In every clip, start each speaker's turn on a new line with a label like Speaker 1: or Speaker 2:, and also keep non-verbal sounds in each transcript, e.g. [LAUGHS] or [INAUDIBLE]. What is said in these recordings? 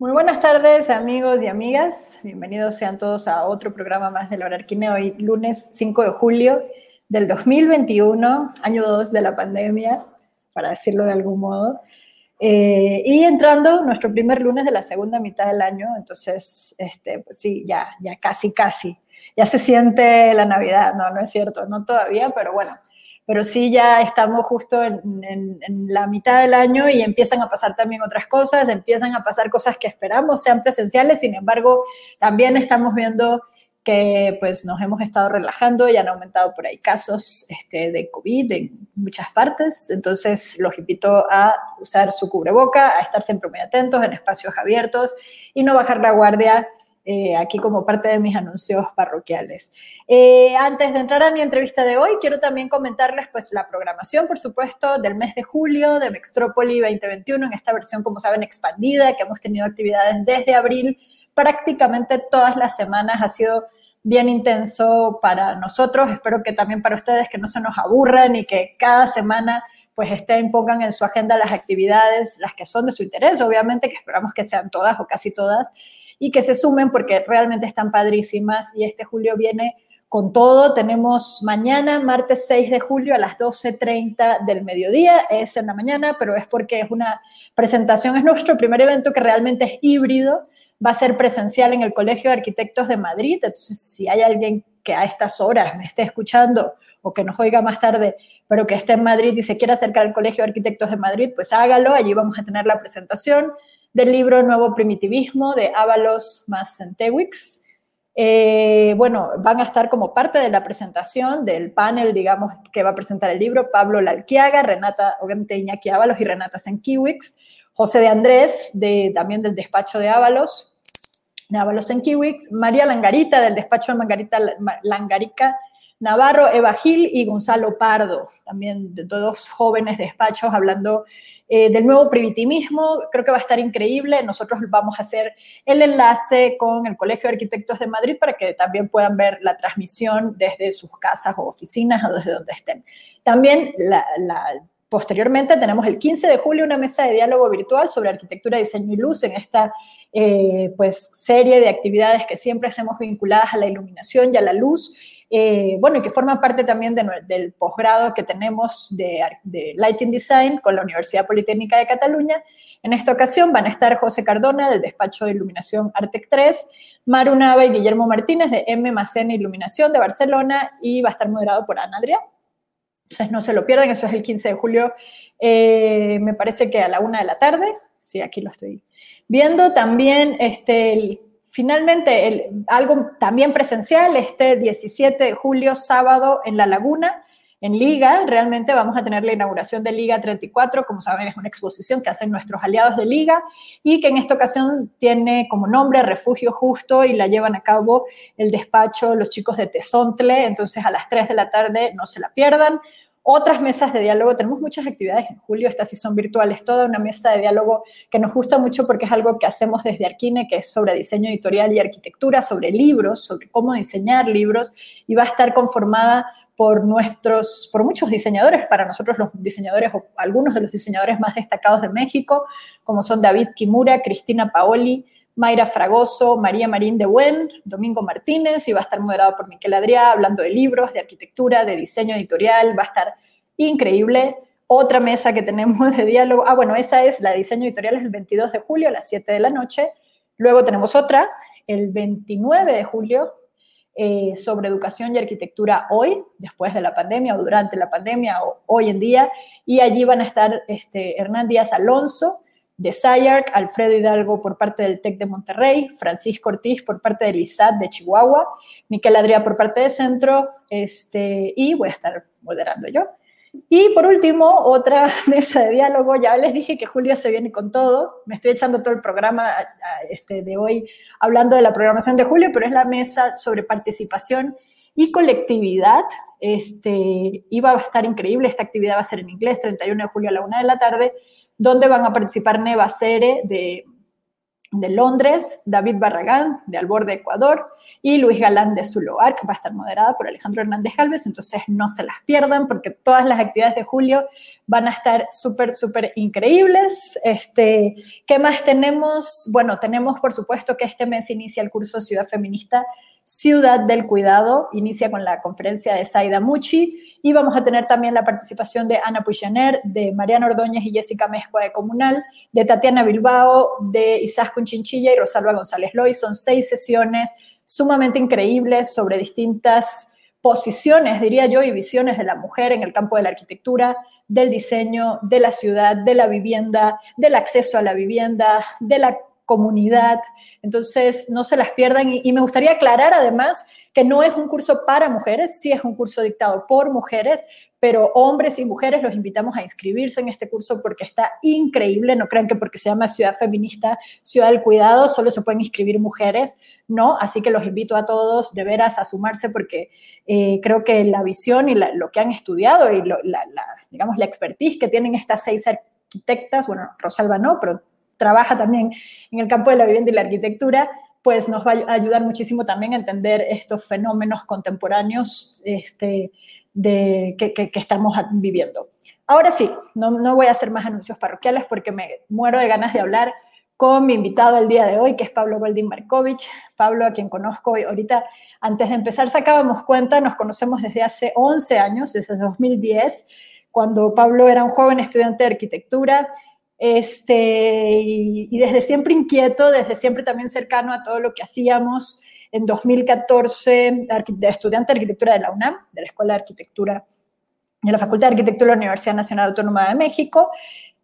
Speaker 1: Muy buenas tardes, amigos y amigas. Bienvenidos sean todos a otro programa más de la Horarquine, hoy lunes 5 de julio del 2021, año 2 de la pandemia, para decirlo de algún modo. Eh, y entrando nuestro primer lunes de la segunda mitad del año, entonces, este, pues sí, ya, ya casi, casi, ya se siente la Navidad, no, no es cierto, no todavía, pero bueno, pero sí ya estamos justo en, la mitad del año y empiezan a pasar también otras cosas, empiezan a pasar cosas que esperamos sean presenciales, sin embargo, también estamos viendo que pues nos hemos estado relajando y han aumentado por ahí casos este, de COVID en muchas partes, entonces los invito a usar su cubreboca, a estar siempre muy atentos en espacios abiertos y no bajar la guardia eh, aquí como parte de mis anuncios parroquiales. Eh, antes de entrar a mi entrevista de hoy, quiero también comentarles pues la programación, por supuesto, del mes de julio de Mextrópoli 2021, en esta versión, como saben, expandida, que hemos tenido actividades desde abril, prácticamente todas las semanas ha sido bien intenso para nosotros, espero que también para ustedes, que no se nos aburran y que cada semana pues estén, pongan en su agenda las actividades, las que son de su interés, obviamente, que esperamos que sean todas o casi todas, y que se sumen porque realmente están padrísimas. Y este julio viene con todo. Tenemos mañana, martes 6 de julio a las 12.30 del mediodía, es en la mañana, pero es porque es una presentación, es nuestro primer evento que realmente es híbrido, va a ser presencial en el Colegio de Arquitectos de Madrid, entonces si hay alguien que a estas horas me esté escuchando o que nos oiga más tarde, pero que esté en Madrid y se quiera acercar al Colegio de Arquitectos de Madrid, pues hágalo, allí vamos a tener la presentación del libro Nuevo Primitivismo de Ábalos más Centewix. Eh, bueno, van a estar como parte de la presentación del panel, digamos, que va a presentar el libro Pablo Lalquiaga, Renata, obviamente Iñaki Ábalos y Renata Senkiwix, José de Andrés, de, también del despacho de Ábalos, de Ábalos Senkiwix, María Langarita, del despacho de Margarita Langarica, Navarro, Eva Gil y Gonzalo Pardo, también de dos jóvenes despachos hablando eh, del nuevo primitivismo. Creo que va a estar increíble. Nosotros vamos a hacer el enlace con el Colegio de Arquitectos de Madrid para que también puedan ver la transmisión desde sus casas o oficinas o desde donde estén. También posteriormente tenemos el 15 de julio una mesa de diálogo virtual sobre arquitectura, diseño y luz en esta eh, pues, serie de actividades que siempre hacemos vinculadas a la iluminación y a la luz eh, bueno, y que forma parte también del posgrado que tenemos de, Lighting Design con la Universidad Politécnica de Cataluña. En esta ocasión van a estar José Cardona del despacho de iluminación Artec 3, Maru Nava y Guillermo Martínez de M. Macena Iluminación de Barcelona y va a estar moderado por Ana Adrià. Entonces no se lo pierdan, eso es el 15 de julio, eh, me parece que a la una de la tarde. Sí, aquí lo estoy viendo. También este, el finalmente, algo también presencial, este 17 de julio, sábado, en La Laguna, en Liga. Realmente vamos a tener la inauguración de Liga 34, como saben, es una exposición que hacen nuestros aliados de Liga y que en esta ocasión tiene como nombre Refugio Justo y la llevan a cabo el despacho los chicos de Tesontle. Entonces, a las 3 de la tarde no se la pierdan otras mesas de diálogo. Tenemos muchas actividades en julio, estas sí son virtuales, toda una mesa de diálogo que nos gusta mucho porque es algo que hacemos desde Arquine, que es sobre diseño editorial y arquitectura, sobre libros, sobre cómo diseñar libros, y va a estar conformada por nuestros, por muchos diseñadores, para nosotros los diseñadores o algunos de los diseñadores más destacados de México, como son David Kimura, Cristina Paoli, Mayra Fragoso, María Marín de Buen, Domingo Martínez y va a estar moderado por Miquel Adrià, hablando de libros, de arquitectura, de diseño editorial, va a estar increíble. Otra mesa que tenemos de diálogo, ah, bueno, esa es la diseño editorial, es el 22 de julio a las 7 de la noche. Luego tenemos otra, el 29 de julio, eh, sobre educación y arquitectura hoy, después de la pandemia o durante la pandemia o hoy en día. Y allí van a estar este, Hernán Díaz Alonso, de SciArc, Alfredo Hidalgo por parte del TEC de Monterrey, Francisco Ortiz por parte del ISAT de Chihuahua, Miquel Adrià por parte de Centro, este, y voy a estar moderando yo. Y por último, otra [LAUGHS] mesa de diálogo. Ya les dije que Julio se viene con todo. Me estoy echando todo el programa este, de hoy hablando de la programación de Julio, pero es la mesa sobre participación y colectividad. Este, iba a estar increíble. Esta actividad va a ser en inglés, 31 de julio a la una de la tarde donde van a participar Neva Cere de de Londres, David Barragán de Albor Ecuador y Luis Galán de Zuloar, que va a estar moderada por Alejandro Hernández Galvez, entonces no se las pierdan porque todas las actividades de julio van a estar súper, súper increíbles. Este, ¿Qué más tenemos? Bueno, tenemos por supuesto que este mes inicia el curso Ciudad Feminista Ciudad del Cuidado, inicia con la conferencia de Saida Muchi y vamos a tener también la participación de Ana Puyaner, de Mariana Ordóñez y Jessica Mezcua de Comunal, de Tatiana Bilbao, de Isaac Chinchilla y Rosalba González Loy. Son seis sesiones sumamente increíbles sobre distintas posiciones, diría yo, y visiones de la mujer en el campo de la arquitectura, del diseño, de la ciudad, de la vivienda, del acceso a la vivienda, de la comunidad. Entonces, no se las pierdan. Y, me gustaría aclarar además que no es un curso para mujeres, sí es un curso dictado por mujeres, pero hombres y mujeres los invitamos a inscribirse en este curso porque está increíble. No crean que porque se llama Ciudad Feminista, Ciudad del Cuidado, solo se pueden inscribir mujeres, ¿no? Así que los invito a todos de veras a sumarse porque eh, creo que la visión y lo que han estudiado y la, digamos, la expertise que tienen estas seis arquitectas, bueno, Rosalba no, pero trabaja también en el campo de la vivienda y la arquitectura, pues nos va a ayudar muchísimo también a entender estos fenómenos contemporáneos este, de, que, que, estamos viviendo. Ahora sí, no, no voy a hacer más anuncios parroquiales porque me muero de ganas de hablar con mi invitado el día de hoy, que es Pablo Goldín Markovich. Pablo, a quien conozco ahorita, antes de empezar sacábamos cuenta, nos conocemos desde hace 11 años, desde 2010, cuando Pablo era un joven estudiante de arquitectura este, y, desde siempre inquieto, desde siempre también cercano a todo lo que hacíamos. En 2014, de estudiante de arquitectura de la UNAM, de la Escuela de Arquitectura de la Facultad de Arquitectura de la Universidad Nacional Autónoma de México.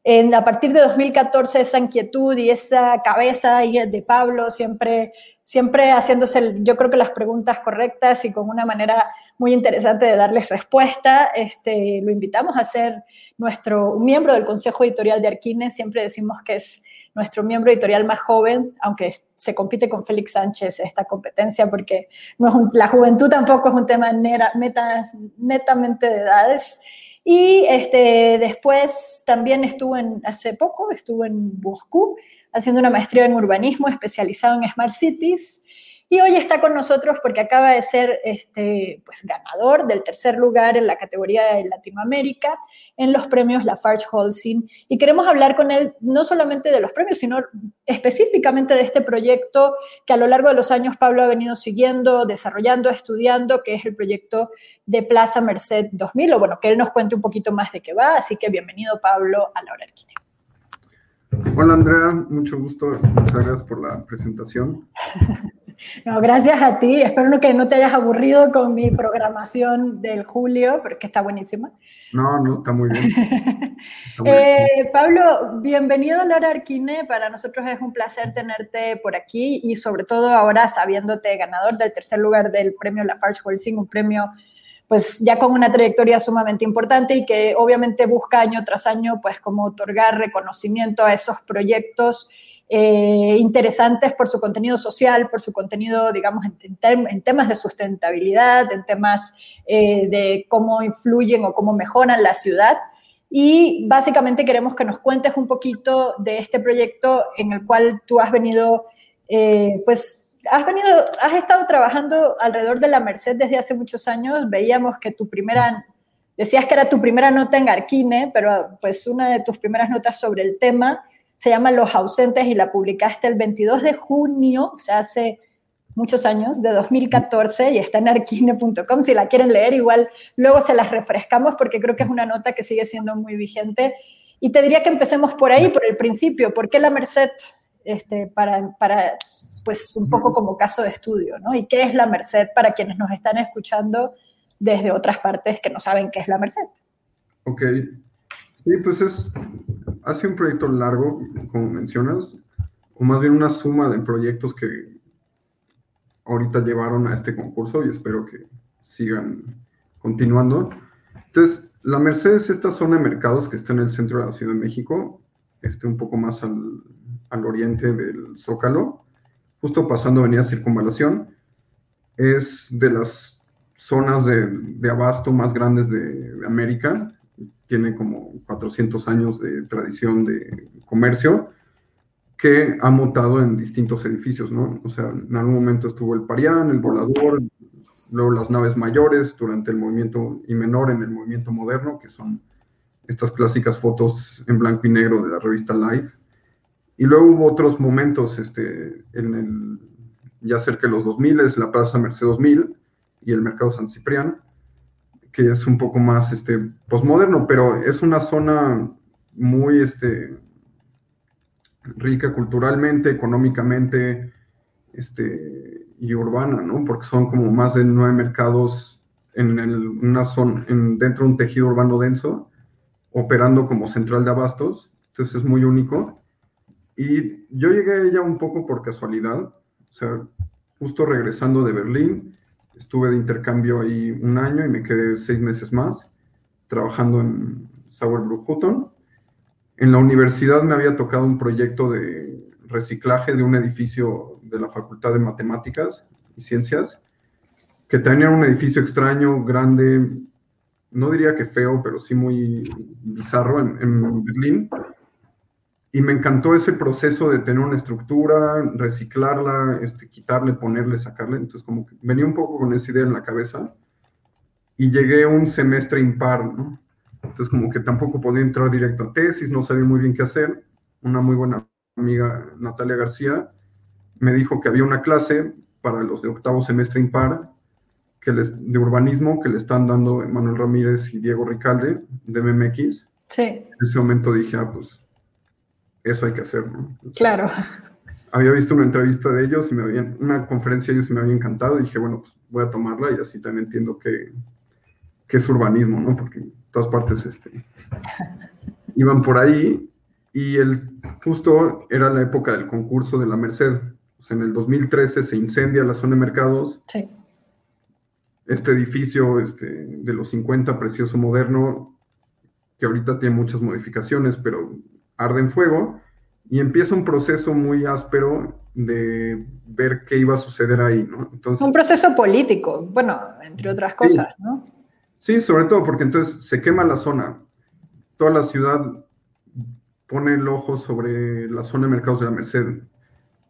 Speaker 1: En, a partir de 2014, esa inquietud y esa cabeza de Pablo siempre, siempre haciéndose, yo creo que las preguntas correctas y con una manera muy interesante de darles respuesta, este, lo invitamos a ser nuestro miembro del Consejo Editorial de Arquines, siempre decimos que es nuestro miembro editorial más joven, aunque se compite con Félix Sánchez esta competencia, porque no es la juventud tampoco es un tema netamente de edades. Y este, después también estuvo en, hace poco, estuvo en Moscú haciendo una maestría en urbanismo especializado en Smart Cities y hoy está con nosotros porque acaba de ser este, pues, ganador del tercer lugar en la categoría de Latinoamérica en los premios Lafarge Holcim. Y queremos hablar con él no solamente de los premios, sino específicamente de este proyecto que a lo largo de los años Pablo ha venido siguiendo, desarrollando, estudiando, que es el proyecto de Plaza Merced 2000. O bueno, que él nos cuente un poquito más de qué va. Así que bienvenido, Pablo, a Laura Arquine.
Speaker 2: Hola, Andrea. Mucho gusto. Muchas gracias por la presentación. [LAUGHS]
Speaker 1: No, gracias a ti. Espero que no te hayas aburrido con mi programación del julio, pero es que está buenísima.
Speaker 2: No, no, está muy bien. [LAUGHS]
Speaker 1: Eh, Pablo, bienvenido Laura Arquine. Para nosotros es un placer tenerte por aquí y sobre todo ahora sabiéndote ganador del tercer lugar del premio Lafarge Holcim, un premio pues ya con una trayectoria sumamente importante y que obviamente busca año tras año pues como otorgar reconocimiento a esos proyectos eh, interesantes por su contenido social, por su contenido, digamos, en, temas de sustentabilidad, en temas eh, de cómo influyen o cómo mejoran la ciudad. Y básicamente queremos que nos cuentes un poquito de este proyecto en el cual tú has venido, eh, pues, has venido, has estado trabajando alrededor de la Merced desde hace muchos años. Veíamos que tu primera, decías que era tu primera nota en Arquine, pero pues una de tus primeras notas sobre el tema se llama Los ausentes y la publicaste el 22 de junio, o sea, hace muchos años, de 2014, y está en arquine.com. Si la quieren leer, igual luego se las refrescamos porque creo que es una nota que sigue siendo muy vigente. Y te diría que empecemos por ahí, por el principio. ¿Por qué la Merced? Este, para, para, pues, un poco como caso de estudio, ¿no? ¿Y qué es la Merced para quienes nos están escuchando desde otras partes que no saben qué es la Merced?
Speaker 2: Ok. Sí, pues es ha sido un proyecto largo, como mencionas, o más bien una suma de proyectos que ahorita llevaron a este concurso y espero que sigan continuando. Entonces, la Merced es esta zona de mercados que está en el centro de la Ciudad de México, este, un poco más al, al oriente del Zócalo, justo pasando Avenida Circunvalación. Es de las zonas de, de abasto más grandes de, de América tiene como 400 años de tradición de comercio que ha mutado en distintos edificios, ¿no? O sea, en algún momento estuvo el Parián, el Volador, luego las naves mayores durante el movimiento y menor en el movimiento moderno, que son estas clásicas fotos en blanco y negro de la revista Life. Y luego hubo otros momentos, este, en el, ya cerca de los 2000, es la Plaza Merced 2000 y el Mercado San Ciprián, que es un poco más este, posmoderno, pero es una zona muy este, rica culturalmente, económicamente este, y urbana, ¿no? Porque son como más de nueve mercados en una zona, en, dentro de un tejido urbano denso, operando como central de abastos, entonces es muy único. Y yo llegué a ella un poco por casualidad, o sea, justo regresando de Berlín, estuve de intercambio ahí un año y me quedé seis meses más trabajando en Sauerbruch Hutton en la universidad me había tocado un proyecto de reciclaje de un edificio de la Facultad de Matemáticas y Ciencias, que tenía un edificio extraño, grande, no diría que feo, pero sí muy bizarro en, Berlín. Y me encantó ese proceso de tener una estructura, reciclarla, este, quitarle, ponerle, sacarle. Entonces, como que venía un poco con esa idea en la cabeza. Y llegué un semestre impar, ¿no? Entonces como que tampoco podía entrar directo a tesis, no sabía muy bien qué hacer. Una muy buena amiga, Natalia García, me dijo que había una clase para los de octavo semestre impar que les, de urbanismo que le están dando Manuel Ramírez y Diego Ricalde de MMX.
Speaker 1: Sí.
Speaker 2: En ese momento dije, ah, pues eso hay que hacer, ¿no?
Speaker 1: claro.
Speaker 2: Había visto una entrevista de ellos y me habían, una conferencia de ellos y me había encantado. Y dije, bueno, pues voy a tomarla y así también entiendo que, que es urbanismo, ¿no? Porque todas partes este, [LAUGHS] iban por ahí y el, justo era la época del concurso de la Merced. O sea, en el 2013 se incendia la zona de mercados.
Speaker 1: Sí.
Speaker 2: Este edificio este, de los 50, precioso moderno, que ahorita tiene muchas modificaciones, pero arde en fuego y empieza un proceso muy áspero de ver qué iba a suceder ahí, ¿no?
Speaker 1: Entonces, un proceso político, bueno, entre otras cosas, ¿no?
Speaker 2: Sí, sobre todo porque entonces se quema la zona. Toda la ciudad pone el ojo sobre la zona de mercados de la Merced.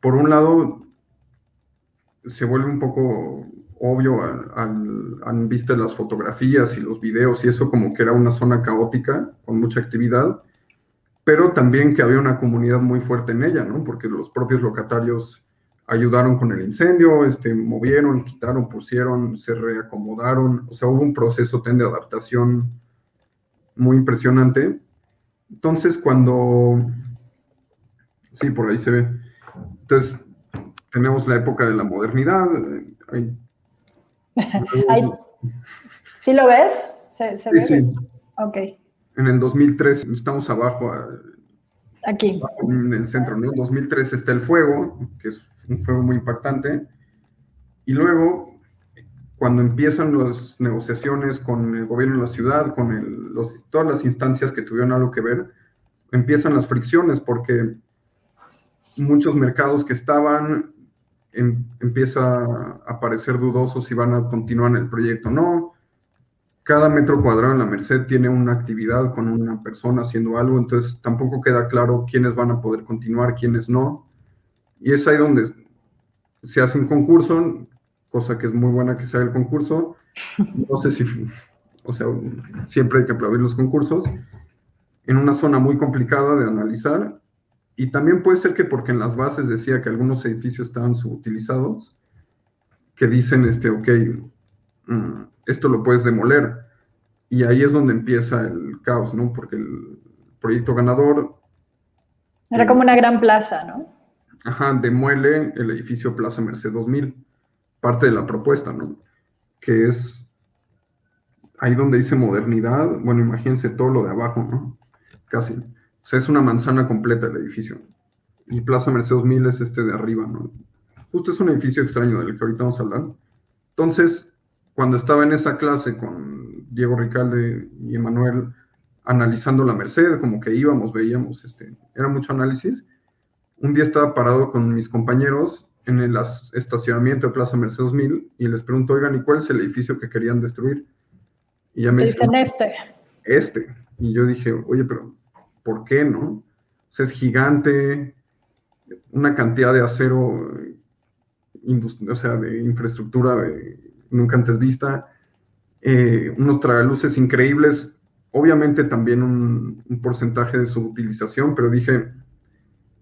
Speaker 2: Por un lado, se vuelve un poco obvio al, al, vista las fotografías y los videos y eso como que era una zona caótica con mucha actividad, pero también que había una comunidad muy fuerte en ella, ¿no? Porque los propios locatarios ayudaron con el incendio, este, movieron, quitaron, pusieron, se reacomodaron, o sea, hubo un proceso de adaptación muy impresionante. Entonces, cuando, sí, por ahí se ve, entonces, tenemos la época de la modernidad. [LAUGHS]
Speaker 1: ¿Sí lo ves? ¿Se,
Speaker 2: sí, ve? Sí.
Speaker 1: Ok.
Speaker 2: En el 2003, estamos abajo,
Speaker 1: aquí.
Speaker 2: En el centro, ¿no? En 2003 está el fuego, que es un fuego muy impactante. Y luego, cuando empiezan las negociaciones con el gobierno de la ciudad, con los, todas las instancias que tuvieron algo que ver, empiezan las fricciones porque muchos mercados que estaban em, empieza a parecer dudosos si van a continuar en el proyecto o no. Cada metro cuadrado en la Merced tiene una actividad con una persona haciendo algo, entonces tampoco queda claro quiénes van a poder continuar, quiénes no. Y es ahí donde se hace un concurso, cosa que es muy buena que sea el concurso. No sé si, o sea, siempre hay que aplaudir los concursos. En una zona muy complicada de analizar. Y también puede ser que porque en las bases decía que algunos edificios estaban subutilizados, que dicen, este, ok, esto lo puedes demoler. Y ahí es donde empieza el caos, ¿no? Porque el proyecto ganador...
Speaker 1: Era como una gran plaza, ¿no?
Speaker 2: Ajá, demuele el edificio Plaza Merced 2000, parte de la propuesta, ¿no? Que es ahí donde dice modernidad, bueno, imagínense todo lo de abajo, ¿no? Casi. O sea, es una manzana completa el edificio. Y Plaza Merced 2000 es este de arriba, ¿no? Justo es un edificio extraño del que ahorita vamos a hablar. Entonces, cuando estaba en esa clase con Diego Ricalde y Emanuel analizando la Merced, como que íbamos, veíamos, este, era mucho análisis, un día estaba parado con mis compañeros en el estacionamiento de Plaza Merced 2000 y les pregunto, oigan, ¿y cuál es el edificio que querían destruir?
Speaker 1: Y ya me dicen este.
Speaker 2: Este. Y yo dije, oye, pero ¿por qué no? O sea, es gigante, una cantidad de acero, o sea, de infraestructura nunca antes vista, eh, unos tragaluces increíbles, obviamente también un, un, porcentaje de su utilización, pero dije,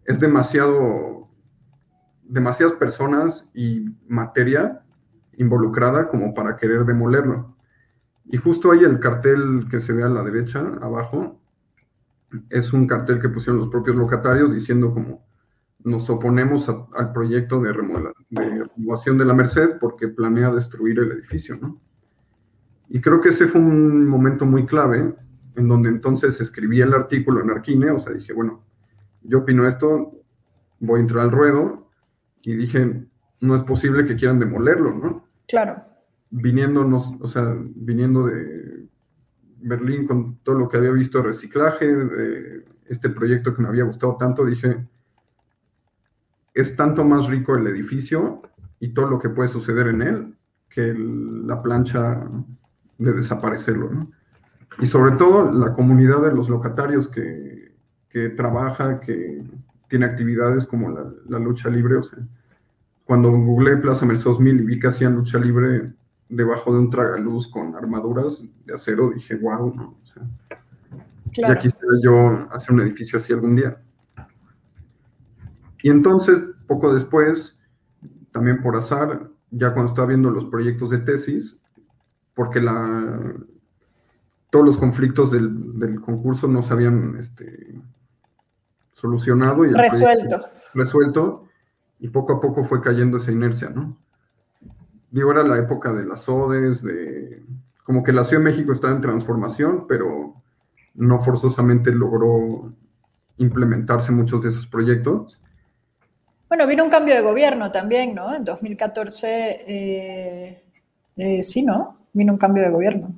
Speaker 2: es demasiado, demasiadas personas y materia involucrada como para querer demolerlo. Y justo ahí el cartel que se ve a la derecha, abajo, es un cartel que pusieron los propios locatarios diciendo como nos oponemos al proyecto de, de renovación de la Merced porque planea destruir el edificio, ¿no? Y creo que ese fue un momento muy clave en donde entonces escribí el artículo en Arquine, o sea, dije, bueno, yo opino esto, voy a entrar al ruedo y dije, no es posible que quieran demolerlo, ¿no?
Speaker 1: Claro.
Speaker 2: Viniéndonos, o sea, viniendo de Berlín con todo lo que había visto de reciclaje, de este proyecto que me había gustado tanto, dije, es tanto más rico el edificio y todo lo que puede suceder en él que la plancha de desaparecerlo, ¿no? Y sobre todo la comunidad de los locatarios que, que trabaja, que tiene actividades como la, la lucha libre, o sea, cuando googleé Plaza Merced 2000 y vi que hacían lucha libre debajo de un tragaluz con armaduras de acero, dije, wow, ¿no? O sea, ya quisiera yo hacer un edificio así algún día. Y entonces, poco después, también por azar, ya cuando estaba viendo los proyectos de tesis, porque la, todos los conflictos del, del concurso no se habían este, solucionado. Y
Speaker 1: resuelto.
Speaker 2: Resuelto, y poco a poco fue cayendo esa inercia, ¿no? Digo, era la época de las ODES, de como que la Ciudad de México estaba en transformación, pero no forzosamente logró implementarse muchos de esos proyectos.
Speaker 1: Bueno, vino un cambio de gobierno también, ¿no? En 2014, eh, eh, sí, ¿no? Vino un cambio de gobierno.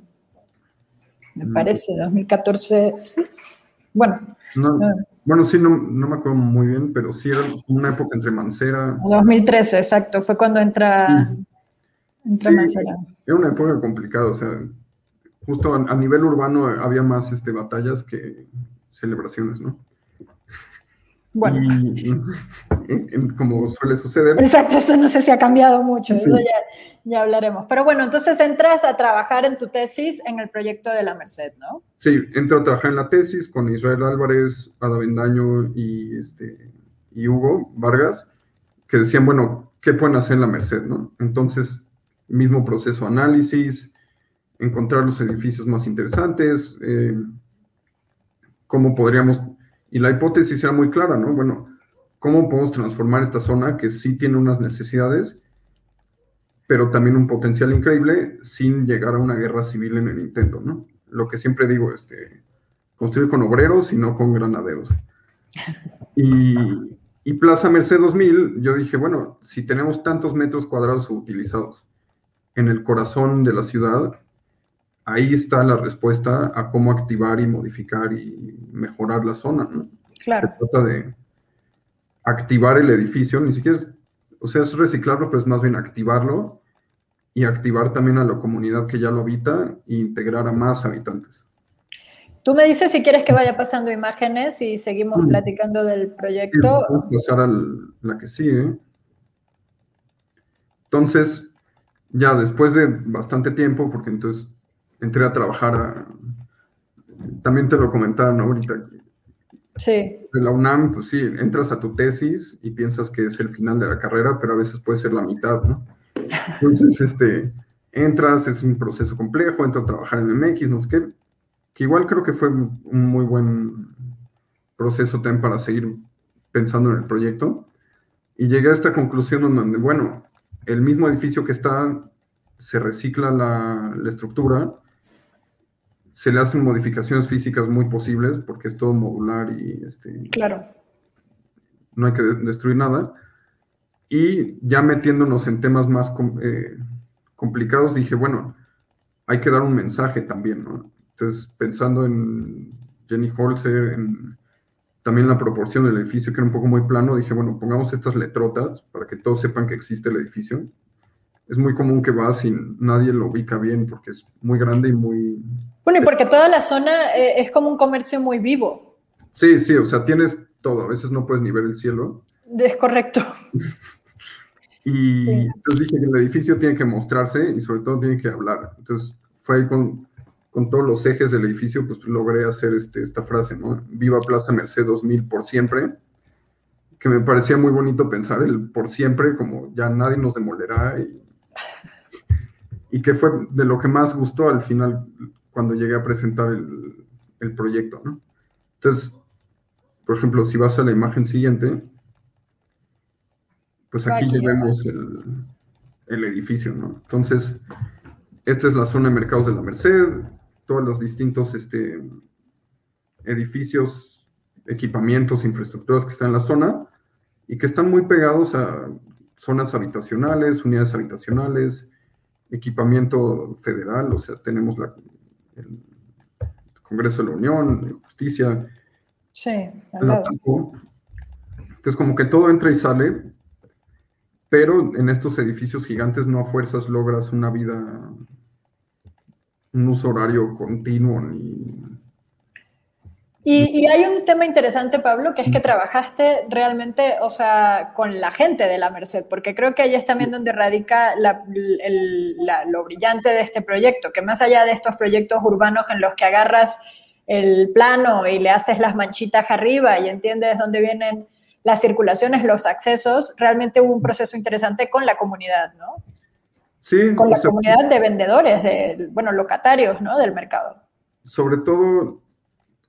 Speaker 1: Me mm. parece, 2014, sí. Bueno.
Speaker 2: bueno, sí, no, no, me acuerdo muy bien, pero sí era una época entre Mancera.
Speaker 1: 2013, exacto, fue cuando entra,
Speaker 2: era una época complicada, o sea, justo a, nivel urbano había más este, batallas que celebraciones, ¿no?
Speaker 1: Bueno.
Speaker 2: como suele suceder.
Speaker 1: Exacto, eso no sé si ha cambiado mucho, eso ya, ya, hablaremos. Pero bueno, entonces entras a trabajar en tu tesis en el proyecto de la Merced, ¿no?
Speaker 2: Sí, entro a trabajar en la tesis con Israel Álvarez, Ada Bendaño y, este, y Hugo Vargas, que decían, bueno, ¿qué pueden hacer en la Merced, no? Entonces mismo proceso análisis, encontrar los edificios más interesantes, eh, cómo podríamos, y la hipótesis era muy clara, ¿no? Bueno, ¿cómo podemos transformar esta zona que sí tiene unas necesidades, pero también un potencial increíble sin llegar a una guerra civil en el intento, ¿no? Lo que siempre digo, este, construir con obreros y no con granaderos. [LAUGHS] Y, y Plaza Merced 2000, yo dije, bueno, si tenemos tantos metros cuadrados utilizados, en el corazón de la ciudad, ahí está la respuesta a cómo activar y modificar y mejorar la zona. ¿no?
Speaker 1: Claro.
Speaker 2: Se trata de activar el edificio, ni siquiera es, o sea, es reciclarlo, pero es más bien activarlo y activar también a la comunidad que ya lo habita e integrar a más habitantes.
Speaker 1: Tú me dices si quieres que vaya pasando imágenes y seguimos platicando del proyecto.
Speaker 2: Sí, pasar a la que sigue. Entonces, ya después de bastante tiempo, porque entonces entré a trabajar, también te lo comentaba, ¿no? Ahorita.
Speaker 1: Sí.
Speaker 2: De la UNAM, pues sí, entras a tu tesis y piensas que es el final de la carrera, pero a veces puede ser la mitad, ¿no? Entonces, [LAUGHS] este, entras, es un proceso complejo, entro a trabajar en MX, no sé qué, que igual creo que fue un muy buen proceso también para seguir pensando en el proyecto. Y llegué a esta conclusión donde, bueno, el mismo edificio que está, se recicla la, estructura, se le hacen modificaciones físicas muy posibles porque es todo modular y este,
Speaker 1: claro.
Speaker 2: no hay que destruir nada. Y ya metiéndonos en temas más eh, complicados, dije, bueno, hay que dar un mensaje también, ¿no? Entonces, pensando en Jenny Holzer, en también la proporción del edificio, que era un poco muy plano, dije, bueno, pongamos estas letrotas para que todos sepan que existe el edificio. Es muy común que vas y nadie lo ubica bien porque es muy grande y muy...
Speaker 1: Bueno, y porque toda la zona eh, es como un comercio muy vivo.
Speaker 2: Sí, sí, o sea, tienes todo, a veces no puedes ni ver el cielo.
Speaker 1: Es correcto.
Speaker 2: y entonces dije que el edificio tiene que mostrarse y sobre todo tiene que hablar. Entonces fue ahí con, con todos los ejes del edificio, pues logré hacer este, esta frase, ¿no? Viva Plaza Merced 2000 por siempre, que me parecía muy bonito pensar el por siempre, como ya nadie nos demolerá y, y que fue de lo que más gustó al final cuando llegué a presentar el, el proyecto, ¿no? Entonces, por ejemplo, si vas a la imagen siguiente, pues aquí ya vemos el, el edificio, ¿no? Entonces, esta es la zona de mercados de la Merced, todos los distintos este, edificios, equipamientos, infraestructuras que están en la zona y que están muy pegados a zonas habitacionales, unidades habitacionales, equipamiento federal, o sea, tenemos la, el Congreso de la Unión, Justicia.
Speaker 1: Sí,
Speaker 2: Entonces, como que todo entra y sale, pero en estos edificios gigantes no a fuerzas logras una vida un uso horario continuo ni...
Speaker 1: Y, hay un tema interesante, Pablo, que es que trabajaste realmente, o sea, con la gente de la Merced, porque creo que ahí es también donde radica lo brillante de este proyecto, que más allá de estos proyectos urbanos en los que agarras el plano y le haces las manchitas arriba y entiendes dónde vienen las circulaciones, los accesos, realmente hubo un proceso interesante con la comunidad, ¿no? con la comunidad de vendedores, de, bueno, locatarios, ¿no? Del mercado.
Speaker 2: Sobre todo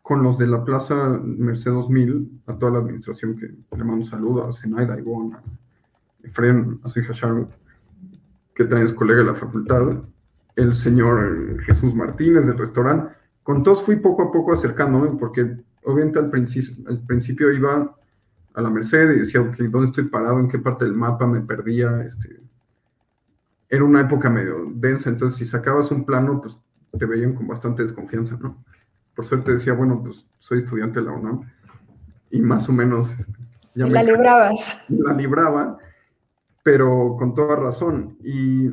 Speaker 2: con los de la Plaza Merced 2000, a toda la administración que le mando un saludo, a Zenaida, a Ivonne, a Efren, a Sharon, que también es colega de la facultad, el señor Jesús Martínez del restaurante. Con todos fui poco a poco acercándome, porque obviamente al principio, al principio iba a la Merced y decía, ok, ¿dónde estoy parado? ¿En qué parte del mapa me perdía? Este, era una época medio densa, entonces si sacabas un plano, pues te veían con bastante desconfianza, ¿no? Por suerte decía, bueno, pues soy estudiante de la UNAM y más o menos... Este,
Speaker 1: ya la librabas.
Speaker 2: La libraba, pero con toda razón. Y,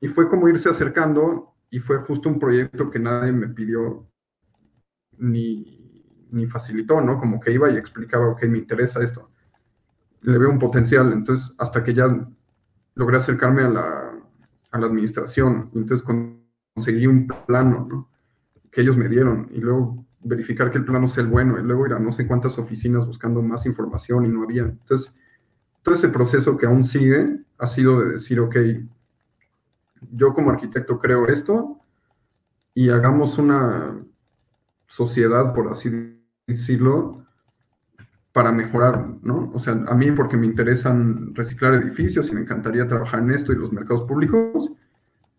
Speaker 2: y fue como irse acercando y fue justo un proyecto que nadie me pidió ni, ni facilitó, ¿no? Como que iba y explicaba, ok, me interesa esto. Le veo un potencial, entonces hasta que ya logré acercarme a la a la administración. Entonces conseguí un plano que ellos me dieron y luego verificar que el plano sea el bueno y luego ir a no sé cuántas oficinas buscando más información y no había. Entonces, todo ese proceso que aún sigue ha sido de decir, ok, yo como arquitecto creo esto y hagamos una sociedad, por así decirlo, para mejorar, ¿no? O sea, a mí porque me interesan reciclar edificios y me encantaría trabajar en esto y los mercados públicos,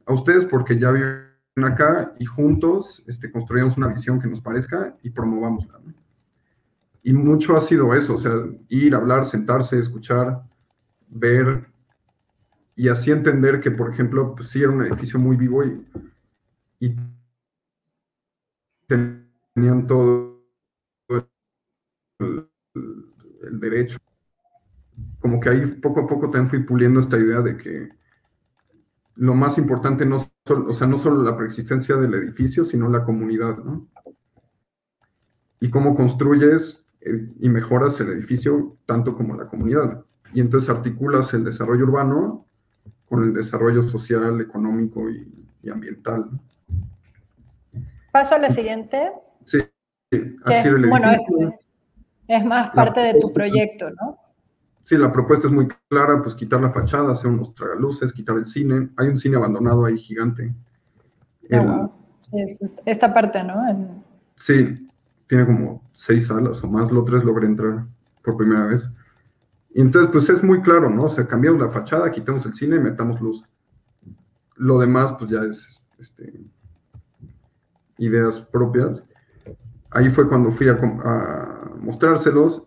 Speaker 2: a ustedes porque ya viven acá y juntos este, construyamos una visión que nos parezca y promovámosla. Y mucho ha sido eso, o sea, ir, hablar, sentarse, escuchar, ver y así entender que, por ejemplo, pues sí era un edificio muy vivo y, y tenían todo el, el derecho. Como que ahí poco a poco también fui puliendo esta idea de que lo más importante no o sea, no solo la preexistencia del edificio, sino la comunidad, ¿no? Y cómo construyes eh, y mejoras el edificio tanto como la comunidad. Y entonces articulas el desarrollo urbano con el desarrollo social, económico y, ambiental.
Speaker 1: Paso a la siguiente.
Speaker 2: Sí, así el edificio.
Speaker 1: Es más parte de tu proyecto, ¿no?
Speaker 2: Sí, la propuesta es muy clara, pues quitar la fachada, hacer unos tragaluces, quitar el cine. Hay un cine abandonado ahí gigante.
Speaker 1: Ah, es esta parte, ¿no?
Speaker 2: Sí, tiene como seis salas o más, lo tres logré entrar por primera vez. Y entonces, pues es muy claro, ¿no? O sea, cambiamos la fachada, quitamos el cine y metamos luz. Lo demás, pues ya es este, ideas propias. Ahí fue cuando fui a mostrárselos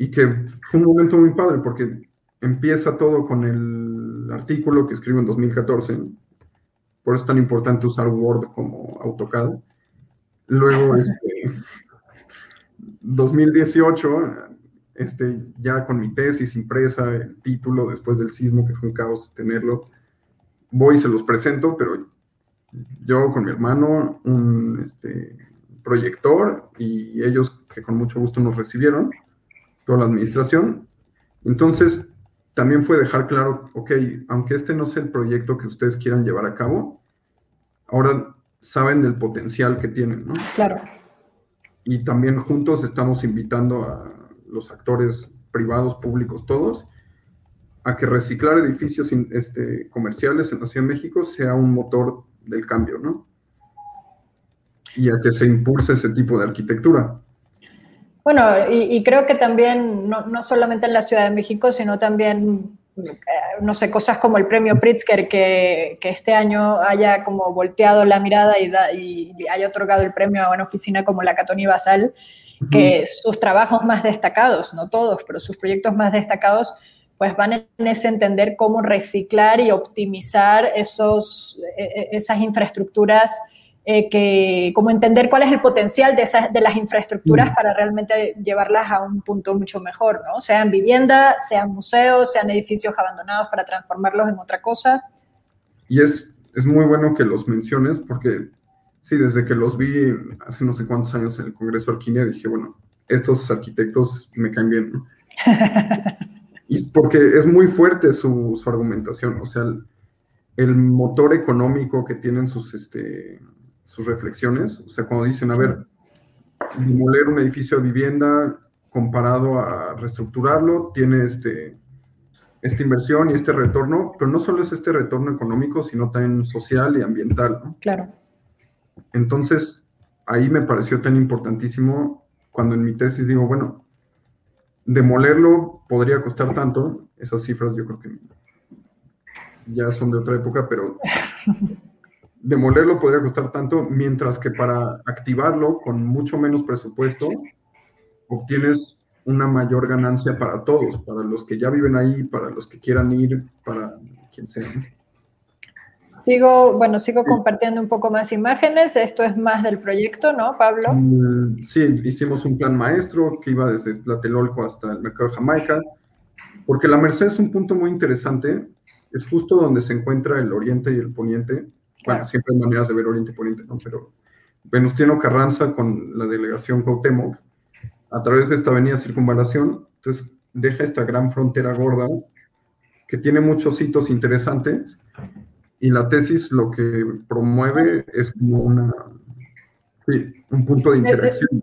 Speaker 2: y que fue un momento muy padre porque empieza todo con el artículo que escribo en 2014. Por eso es tan importante usar Word como AutoCAD. Luego, [LAUGHS] este, 2018, este, ya con mi tesis impresa, el título después del sismo, que fue un caos tenerlo, voy y se los presento, pero yo con mi hermano, un este, proyector, y ellos que con mucho gusto nos recibieron. Toda la administración. Entonces, también fue dejar claro, ok, aunque este no sea el proyecto que ustedes quieran llevar a cabo, ahora saben del potencial que tienen, ¿no?
Speaker 1: Claro.
Speaker 2: Y también juntos estamos invitando a los actores privados, públicos, todos, a que reciclar edificios este, comerciales en la Ciudad de México sea un motor del cambio, ¿no? Y a que se impulse ese tipo de arquitectura.
Speaker 1: Bueno, y, creo que también, no, no, solamente en la Ciudad de México, sino también, eh, no sé, cosas como el premio Pritzker, que, que este año haya como volteado la mirada y, y, haya otorgado el premio a una oficina como la Catoni Basal, que sus trabajos más destacados, no todos, pero sus proyectos más destacados, pues van en ese entender cómo reciclar y optimizar esos, e, e, esas infraestructuras eh, que, como entender cuál es el potencial de, esas, de las infraestructuras mm. para realmente llevarlas a un punto mucho mejor, ¿no? Sean vivienda, sean museos, sean edificios abandonados para transformarlos en otra cosa.
Speaker 2: Y es, es muy bueno que los menciones porque, sí, desde que los vi hace no sé cuántos años en el Congreso Arquínea, dije, bueno, estos arquitectos me caen bien, ¿no? [LAUGHS] y porque es muy fuerte su, su argumentación, o sea, el, el motor económico que tienen sus, este, sus reflexiones. O sea, cuando dicen, a ver, demoler un edificio de vivienda comparado a reestructurarlo, tiene este, esta inversión y este retorno, pero no solo es este retorno económico, sino también social y ambiental. ¿no?
Speaker 1: Claro.
Speaker 2: Entonces, ahí me pareció tan importantísimo cuando en mi tesis digo, bueno, demolerlo podría costar tanto, esas cifras yo creo que ya son de otra época, pero [LAUGHS] demolerlo podría costar tanto, mientras que para activarlo con mucho menos presupuesto, obtienes una mayor ganancia para todos, para los que ya viven ahí, para los que quieran ir, para quien sea.
Speaker 1: Sigo, bueno, sigo compartiendo un poco más imágenes. Esto es más del proyecto, ¿no, Pablo?
Speaker 2: Mm, sí, hicimos un plan maestro que iba desde Tlatelolco hasta el mercado de Jamaica, porque la Merced es un punto muy interesante. Es justo donde se encuentra el oriente y el poniente bueno, siempre hay maneras de ver Oriente Poniente, ¿no? Pero Venustiano Carranza con la delegación Cuauhtémoc, a través de esta avenida Circunvalación, entonces deja esta gran frontera gorda que tiene muchos hitos interesantes y la tesis lo que promueve es como una, sí, un punto de interacción.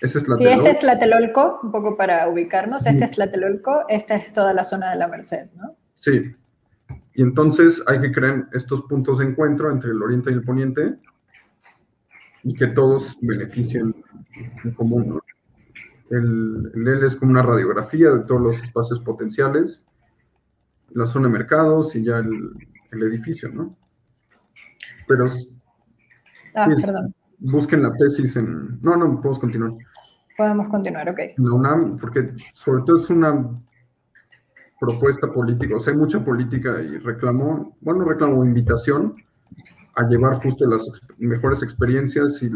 Speaker 1: Ese es sí, este es Tlatelolco, un poco para ubicarnos, este es Tlatelolco, esta es toda la zona de la Merced, ¿no?
Speaker 2: Sí, y entonces hay que crear estos puntos de encuentro entre el oriente y el poniente y que todos beneficien en común. El, el L es como una radiografía de todos los espacios potenciales, la zona de mercados y ya el, el edificio, ¿no? Pero...
Speaker 1: Ah, perdón.
Speaker 2: Busquen la tesis en... No, no, podemos continuar.
Speaker 1: Podemos continuar, ok.
Speaker 2: La UNAM, porque sobre todo es una propuesta política, o sea, hay mucha política y reclamó, bueno, reclamó invitación a llevar justo las mejores experiencias y,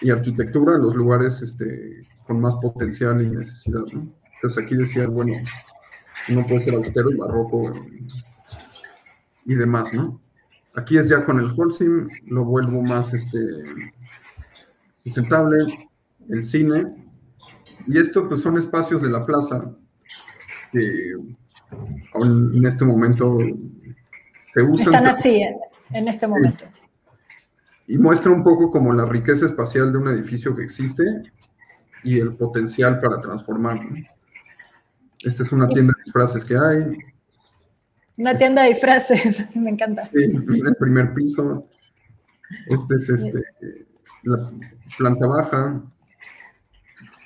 Speaker 2: y arquitectura en los lugares este, con más potencial y necesidad. ¿no? Entonces aquí decía, bueno, no puede ser austero y barroco y demás, ¿no? Aquí es ya con el Holcim, lo vuelvo más este, sustentable, el cine, y esto pues son espacios de la plaza que en este momento
Speaker 1: se usan. Están así en este momento.
Speaker 2: Y muestra un poco como la riqueza espacial de un edificio que existe y el potencial para transformarlo. Esta es una tienda de disfraces que hay.
Speaker 1: Una tienda de disfraces, [LAUGHS] me encanta.
Speaker 2: Sí, el primer piso. Este es este, la planta baja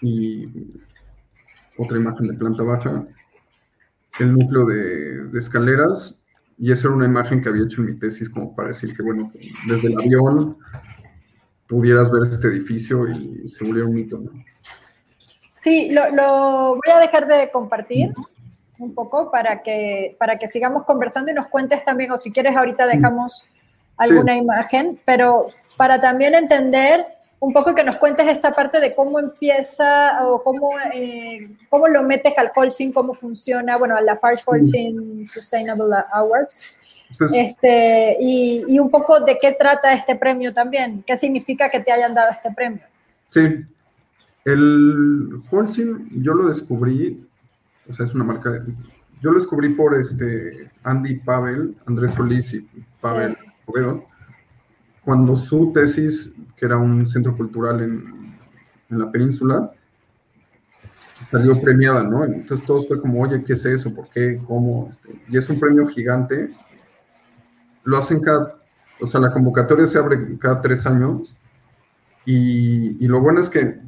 Speaker 2: y otra imagen de planta baja el núcleo de, escaleras y esa era una imagen que había hecho en mi tesis como para decir que, bueno, desde el avión pudieras ver este edificio y se volviera un mito,
Speaker 1: Sí, lo, voy a dejar de compartir un poco para que, para que sigamos conversando y nos cuentes también, o si quieres ahorita dejamos alguna imagen, pero para también entender un poco que nos cuentes esta parte de cómo empieza o cómo, eh, cómo lo metes al Holcim, cómo funciona, bueno, a la Farge Holcim Sustainable Awards. Pues este, y, y, un poco de qué trata este premio también, qué significa que te hayan dado este premio.
Speaker 2: Sí, El Holcim yo lo descubrí, o sea, es una marca, de, yo lo descubrí por este Andy Pavel, Andrés Solís y Pavel sí. Cuando su tesis, que era un centro cultural en, en la península, salió premiada, ¿no? Entonces todos fue como, oye, ¿qué es eso? ¿Por qué? ¿Cómo? Este, y es un premio gigante. Lo hacen cada, o sea, la convocatoria se abre cada tres años. Y, y lo bueno es que,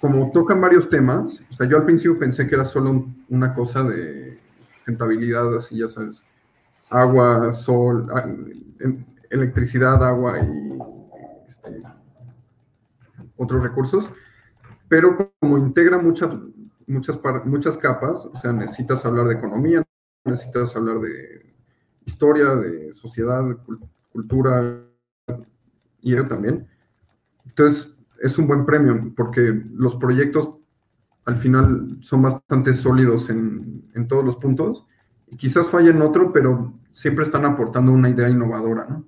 Speaker 2: como tocan varios temas, o sea, yo al principio pensé que era solo una cosa de sustentabilidad, así ya sabes, agua, sol, electricidad, agua y este, otros recursos pero como integra muchas, muchas, capas, o sea, necesitas hablar de economía, necesitas hablar de historia, de sociedad, cultura y eso también. Entonces, es un buen premio porque los proyectos al final son bastante sólidos en, en todos los puntos y quizás fallen otro, pero siempre están aportando una idea innovadora, ¿no?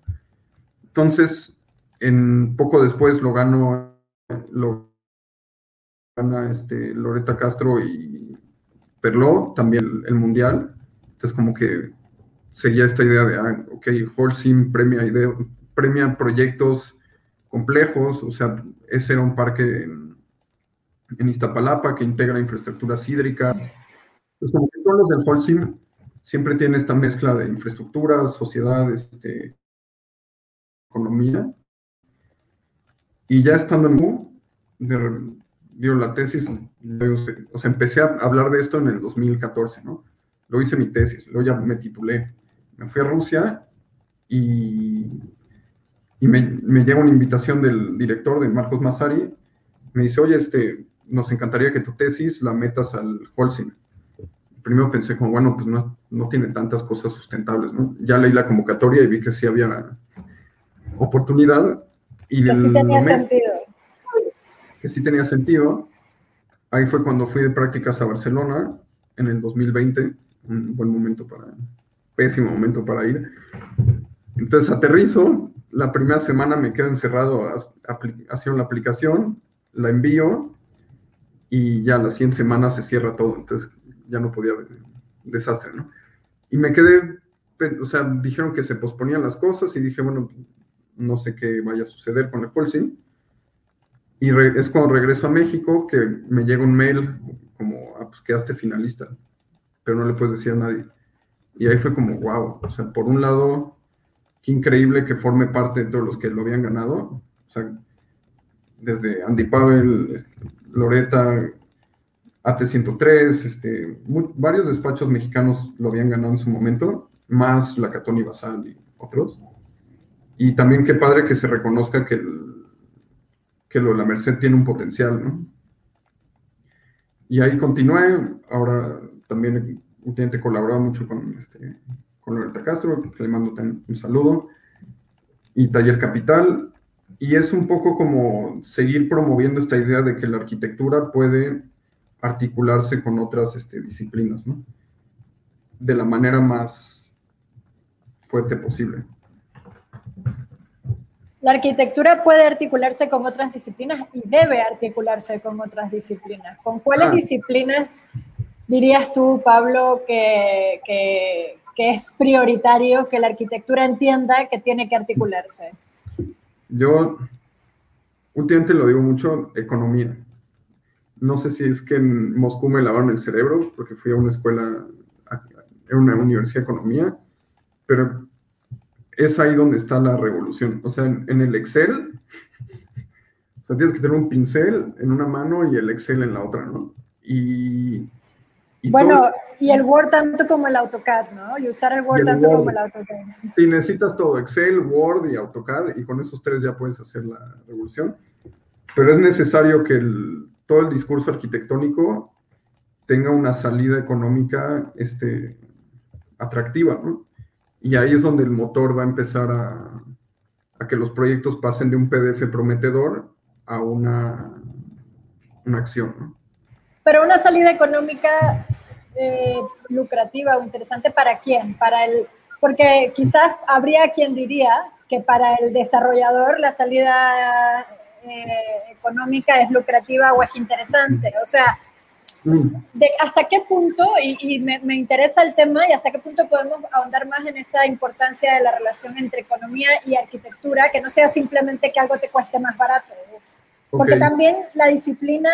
Speaker 2: Entonces, en poco después lo gano, lo gana este, Loreta Castro y Perló, también el, Mundial. Entonces, como que seguía esta idea de, ah, ok, Holcim premia, idea, premia proyectos complejos, o sea, ese era un parque en, Iztapalapa que integra infraestructuras hídricas. Entonces, como que todos los del Holcim siempre tienen esta mezcla de infraestructuras, sociedad, este, economía. Y ya estando en MU, de, dio la tesis, o sea, empecé a hablar de esto en el 2014, ¿no? Luego hice mi tesis, luego ya me titulé. Me fui a Rusia y, y me, me llega una invitación del director, de Marcos Massari, me dice, oye, este, nos encantaría que tu tesis la metas al Holcim. Primero pensé como, bueno, pues no, no tiene tantas cosas sustentables, ¿no? Ya leí la convocatoria y vi que sí había oportunidad. Y
Speaker 1: que sí tenía sentido
Speaker 2: que sí tenía sentido. Ahí fue cuando fui de prácticas a Barcelona en el 2020, un buen momento para, pésimo momento para ir. Entonces aterrizo, la primera semana me quedo encerrado haciendo la aplicación, la envío y ya las 100 semanas se cierra todo, entonces ya no podía haber desastre, ¿no? Y me quedé, o sea, dijeron que se posponían las cosas y dije, bueno, no sé qué vaya a suceder con el Holcim. Y es cuando regreso a México que me llega un mail como, ah, pues quedaste finalista, pero no le puedes decir a nadie. Y ahí fue como, wow, o sea, por un lado, qué increíble que forme parte de todos los que lo habían ganado, o sea, desde Andy Pavel, este, Loreta, AT103, este, varios despachos mexicanos lo habían ganado en su momento, más la Catón y Basal y otros. Y también qué padre que se reconozca que que lo de la Merced tiene un potencial, ¿no? Y ahí continué, ahora también últimamente colaborado mucho con, este, con Loreta Castro, que le mando un saludo, y Taller Capital, y es un poco como seguir promoviendo esta idea de que la arquitectura puede articularse con otras este, disciplinas, ¿no? De la manera más fuerte posible
Speaker 1: la arquitectura puede articularse con otras disciplinas y debe articularse con otras disciplinas. ¿Con cuáles ah. disciplinas dirías tú, Pablo, que, que, es prioritario que la arquitectura entienda que tiene que articularse?
Speaker 2: Yo últimamente lo digo mucho, economía. No sé si es que en Moscú me lavaron el cerebro, porque fui a una escuela, a una universidad de economía, pero es ahí donde está la revolución. O sea, en, el Excel, o sea, tienes que tener un pincel en una mano y el Excel en la otra, ¿no? Y...
Speaker 1: bueno, y el Word tanto como el AutoCAD, ¿no? Y usar el Word tanto como el AutoCAD.
Speaker 2: Y necesitas todo, Excel, Word y AutoCAD, y con esos tres ya puedes hacer la revolución. Pero es necesario que todo el discurso arquitectónico tenga una salida económica este, atractiva, ¿no? Y ahí es donde el motor va a empezar a, que los proyectos pasen de un PDF prometedor a una, una acción.
Speaker 1: Pero una salida económica eh, lucrativa o interesante para quién? Para el, porque quizás habría quien diría que para el desarrollador la salida eh, económica es lucrativa o es interesante. O sea. De hasta qué punto, y, me, me, interesa el tema, y hasta qué punto podemos ahondar más en esa importancia de la relación entre economía y arquitectura, que no sea simplemente que algo te cueste más barato. Porque también la disciplina,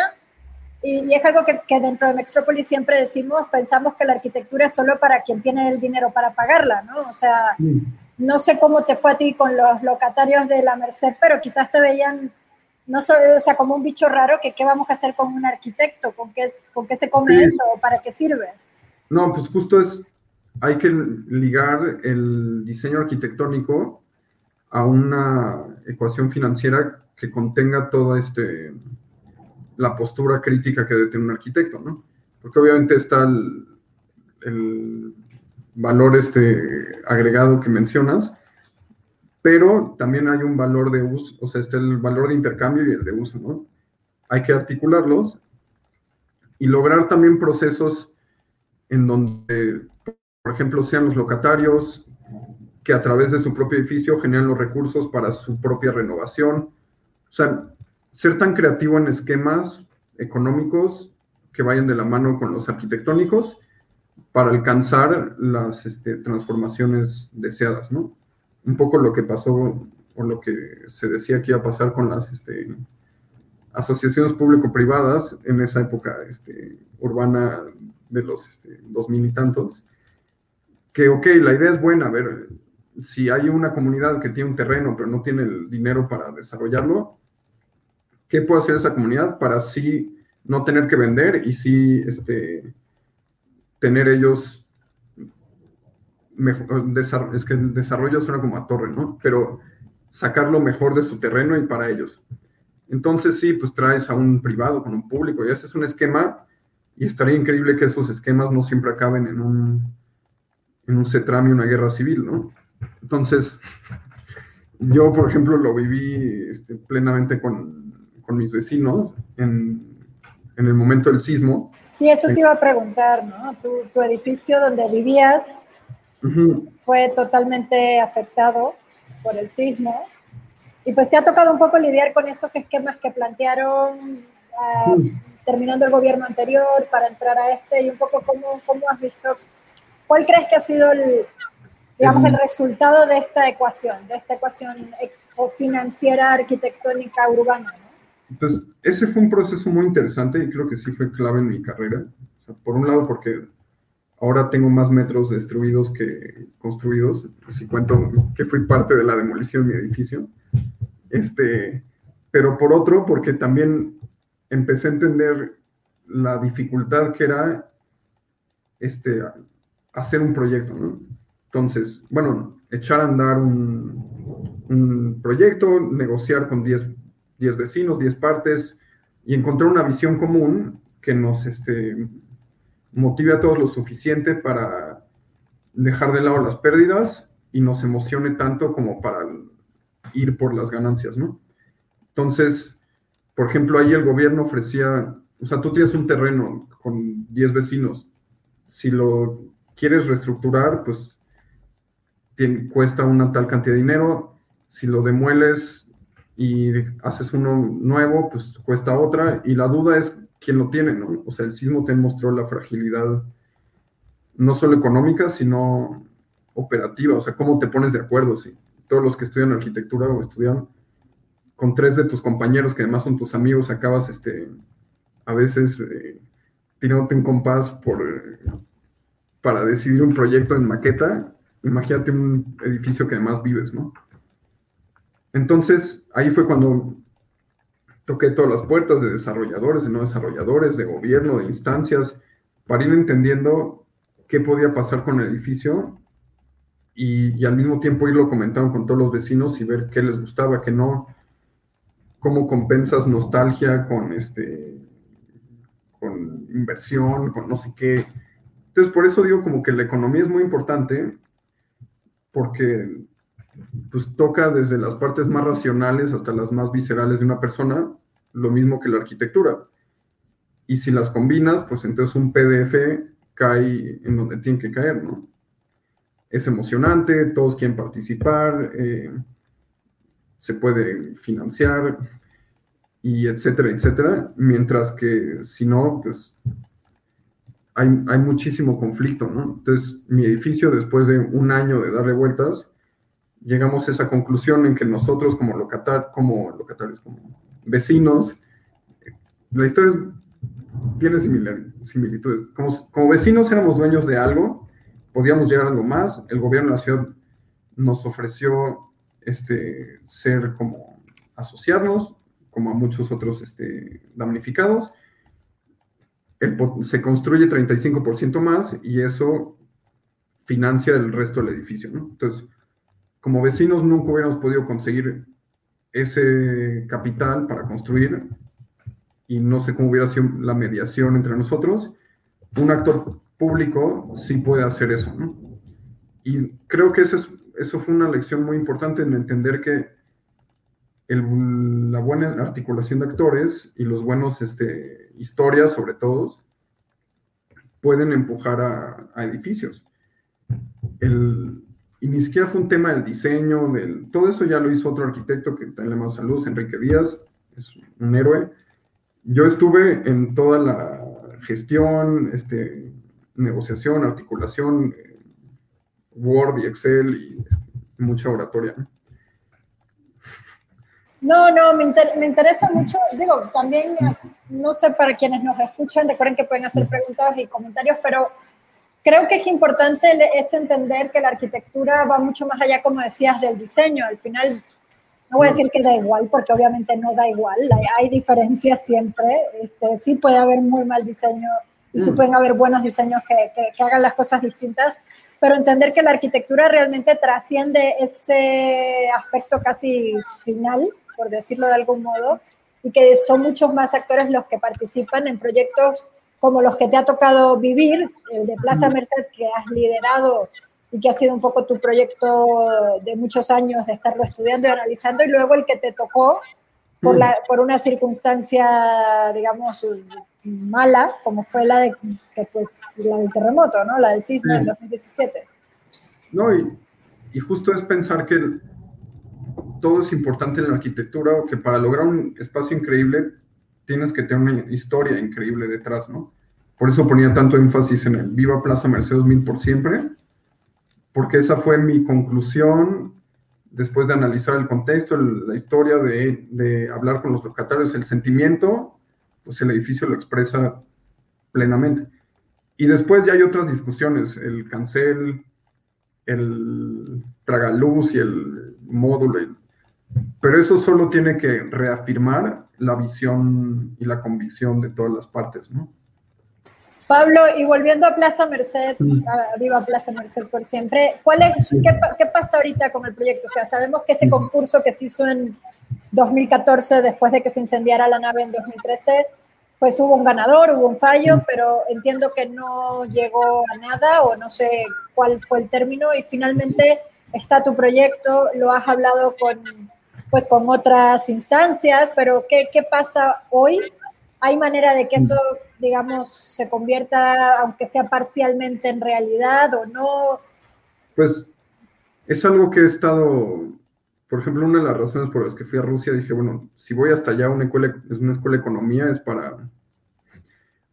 Speaker 1: y, es algo que, que, dentro de Metrópolis siempre decimos, pensamos que la arquitectura es solo para quien tiene el dinero para pagarla, ¿no? O sea, mm. no sé cómo te fue a ti con los locatarios de la Merced, pero quizás te veían no o sea, como un bicho raro, que qué vamos a hacer con un arquitecto, con qué, con qué se come eso, para qué sirve.
Speaker 2: No, pues justo es, hay que ligar el diseño arquitectónico a una ecuación financiera que contenga toda este, la postura crítica que debe tener un arquitecto, ¿no? Porque obviamente está el, el valor este agregado que mencionas, pero también hay un valor de uso, o sea, está el valor de intercambio y el de uso, ¿no? Hay que articularlos y lograr también procesos en donde, por ejemplo, sean los locatarios que a través de su propio edificio generan los recursos para su propia renovación. O sea, ser tan creativo en esquemas económicos que vayan de la mano con los arquitectónicos para alcanzar las este, transformaciones deseadas, ¿no? Un poco lo que pasó o lo que se decía que iba a pasar con las este, asociaciones público-privadas en esa época este, urbana de los este, dos mil y tantos, que, ok, la idea es buena, a ver, si hay una comunidad que tiene un terreno pero no tiene el dinero para desarrollarlo, ¿qué puede hacer esa comunidad para sí no tener que vender y sí este, tener ellos es que el desarrollo suena como a torre, ¿no? Pero sacar lo mejor de su terreno y para ellos. Entonces sí, pues traes a un privado con un público y haces un esquema y estaría increíble que esos esquemas no siempre acaben en un, en un CETRAM y una guerra civil, ¿no? Entonces, yo, por ejemplo, lo viví este, plenamente con, con, mis vecinos en, en, el momento del sismo.
Speaker 1: Sí, eso te iba a preguntar, ¿no? Tu, tu edificio donde vivías fue totalmente afectado por el sismo. Y pues te ha tocado un poco lidiar con esos esquemas que plantearon ah, terminando el gobierno anterior para entrar a este y un poco cómo, cómo has visto, cuál crees que ha sido el, digamos, el resultado de esta ecuación, de esta ecuación financiera, arquitectónica, urbana.
Speaker 2: Pues ese fue un proceso muy interesante y creo que sí fue clave en mi carrera. por un lado, porque Ahora tengo más metros destruidos que construidos, si cuento que fui parte de la demolición de mi edificio. Este, pero por otro, porque también empecé a entender la dificultad que era este, hacer un proyecto. Entonces, bueno, echar a andar un, un proyecto, negociar con 10 vecinos, 10 partes y encontrar una visión común que nos este, motive a todos lo suficiente para dejar de lado las pérdidas y nos emocione tanto como para ir por las ganancias, ¿no? Entonces, por ejemplo, ahí el gobierno ofrecía, o sea, tú tienes un terreno con 10 vecinos, si lo quieres reestructurar, pues cuesta una tal cantidad de dinero, si lo demueles y haces uno nuevo, pues cuesta otra, y la duda es quien lo tiene, ¿no? O sea, el sismo te mostró la fragilidad no solo económica, sino operativa, o sea, cómo te pones de acuerdo, si todos los que estudian arquitectura o estudian con tres de tus compañeros, que además son tus amigos, acabas, este, a veces eh, tirándote un compás por, para decidir un proyecto en maqueta, imagínate un edificio que además vives, ¿no? Entonces, ahí fue cuando toqué todas las puertas de desarrolladores, de no desarrolladores, de gobierno, de instancias, para ir entendiendo qué podía pasar con el edificio y, al mismo tiempo irlo comentando con todos los vecinos y ver qué les gustaba, qué no, cómo compensas nostalgia con este con inversión, con no sé qué. Entonces, por eso digo como que la economía es muy importante, porque pues toca desde las partes más racionales hasta las más viscerales de una persona, lo mismo que la arquitectura. Y si las combinas, pues entonces un PDF cae en donde tiene que caer, ¿no? Es emocionante, todos quieren participar, eh, se puede financiar. y etcétera, etcétera, mientras que si no, pues hay, hay, muchísimo conflicto, ¿no? Entonces, mi edificio, después de un año de darle vueltas, llegamos a esa conclusión en que nosotros como, locatar, como locatarios, como vecinos, la historia tiene similitudes. Como, vecinos éramos dueños de algo, podíamos llegar a algo más, el gobierno de la ciudad nos ofreció este, ser como asociarnos, como a muchos otros este, damnificados. se construye 35% más y eso financia el resto del edificio. Entonces, como vecinos nunca hubiéramos podido conseguir ese capital para construir y no sé cómo hubiera sido la mediación entre nosotros. Un actor público sí puede hacer eso. ¿no? Y creo que eso, es, eso fue una lección muy importante en entender que la buena articulación de actores y los buenos este, historias, sobre todo, pueden empujar a, edificios. Y ni siquiera fue un tema del diseño, del, todo eso ya lo hizo otro arquitecto que también le mando saludos, Enrique Díaz, es un héroe. Yo estuve en toda la gestión, este, negociación, articulación, eh, Word y Excel y, y mucha oratoria.
Speaker 1: No, no, me, me, interesa mucho, digo, también, no sé, para quienes nos escuchan, recuerden que pueden hacer preguntas y comentarios, pero creo que es importante es entender que la arquitectura va mucho más allá, como decías, del diseño. Al final, no voy a decir que da igual, porque obviamente no da igual, hay, diferencias siempre. Este, sí puede haber muy mal diseño y sí mm. pueden haber buenos diseños que, que, que hagan las cosas distintas, pero entender que la arquitectura realmente trasciende ese aspecto casi final por decirlo de algún modo, y que son muchos más actores los que participan en proyectos como los que te ha tocado vivir, el de Plaza Merced, que has liderado y que ha sido un poco tu proyecto de muchos años de estarlo estudiando y analizando, y luego el que te tocó por, la, por una circunstancia, digamos, mala, como fue la, de, pues, la del terremoto, ¿no? la del sismo en 2017.
Speaker 2: No, y, y justo es pensar que todo es importante en la arquitectura o que para lograr un espacio increíble tienes que tener una historia increíble detrás, ¿no? Por eso ponía tanto énfasis en el Viva Plaza Mercedes Mil por siempre, porque esa fue mi conclusión después de analizar el contexto, la historia, de, de, hablar con los locatarios, el sentimiento, pues el edificio lo expresa plenamente. Y después ya hay otras discusiones, el cancel, el tragaluz y el módulo, pero eso solo tiene que reafirmar la visión y la convicción de todas las partes, ¿no?
Speaker 1: Pablo, y volviendo a Plaza Merced, viva Plaza Merced por siempre, ¿cuál es, qué, pasa ahorita con el proyecto? O sea, sabemos que ese concurso que se hizo en 2014, después de que se incendiara la nave en 2013, pues hubo un ganador, hubo un fallo, pero entiendo que no llegó a nada o no sé cuál fue el término y finalmente está tu proyecto, lo has hablado con pues con otras instancias, pero ¿qué, ¿qué, pasa hoy? ¿Hay manera de que eso, digamos, se convierta, aunque sea parcialmente en realidad o no?
Speaker 2: Pues es algo que he estado, por ejemplo, una de las razones por las que fui a Rusia, dije, bueno, si voy hasta allá, una escuela, es una escuela de economía, es para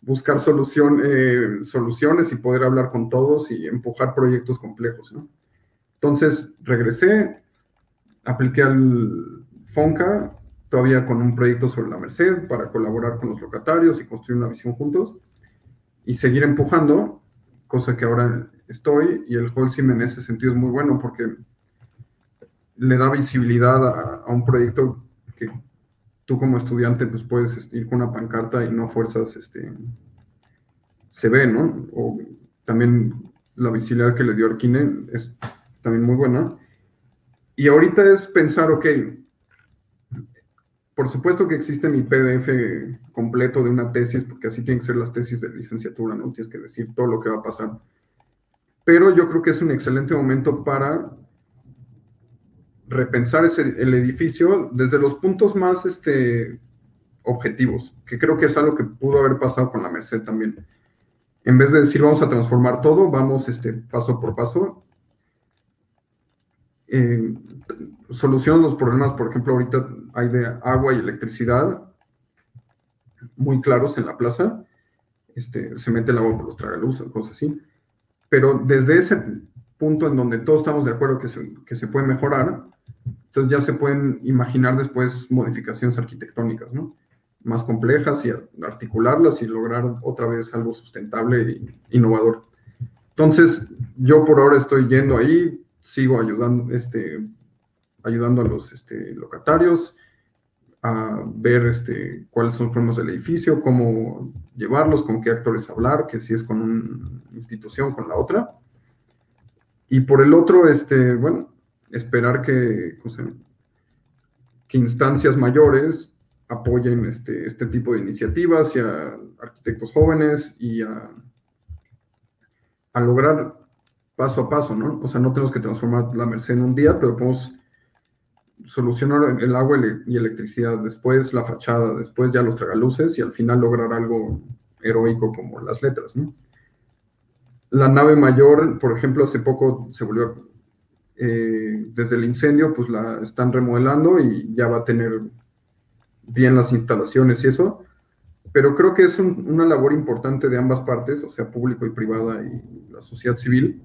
Speaker 2: buscar solución, eh, soluciones y poder hablar con todos y empujar proyectos complejos, ¿no? Entonces regresé, apliqué al FONCA, todavía con un proyecto sobre la Merced para colaborar con los locatarios y construir una visión juntos y seguir empujando, cosa que ahora estoy, y el Holcim en ese sentido es muy bueno porque le da visibilidad a, un proyecto que tú como estudiante pues puedes este, ir con una pancarta y no fuerzas, este, se ve, ¿no? O también la visibilidad que le dio Arquine es también muy buena. Y ahorita es pensar, ok, por supuesto que existe mi PDF completo de una tesis, porque así tienen que ser las tesis de licenciatura, ¿no? Tienes que decir todo lo que va a pasar. Pero yo creo que es un excelente momento para repensar ese, el edificio desde los puntos más este, objetivos, que creo que es algo que pudo haber pasado con la Merced también. En vez de decir vamos a transformar todo, vamos este, paso por paso eh, los problemas, por ejemplo, ahorita hay de agua y electricidad, muy claros en la plaza, este, se mete el agua por los tragaluz, cosas así. Pero desde ese punto en donde todos estamos de acuerdo que se, que se puede mejorar, entonces ya se pueden imaginar después modificaciones arquitectónicas, ¿no? Más complejas y articularlas y lograr otra vez algo sustentable e innovador. Entonces, yo por ahora estoy yendo ahí, sigo ayudando, este, ayudando a los este, locatarios a ver este, cuáles son los problemas del edificio, cómo llevarlos, con qué actores hablar, que si es con una institución, con la otra. Y por el otro, este, bueno, esperar que, que instancias mayores apoyen este, este tipo de iniciativas y a arquitectos jóvenes y a, a lograr paso a paso, ¿no? O sea, no tenemos que transformar la Merced en un día, pero podemos solucionar el agua y electricidad, después la fachada, después ya los tragaluces y al final lograr algo heroico como las letras, ¿no? La nave mayor, por ejemplo, hace poco se volvió, eh, desde el incendio, pues la están remodelando y ya va a tener bien las instalaciones y eso, pero creo que es una labor importante de ambas partes, o sea, público y privada y la sociedad civil,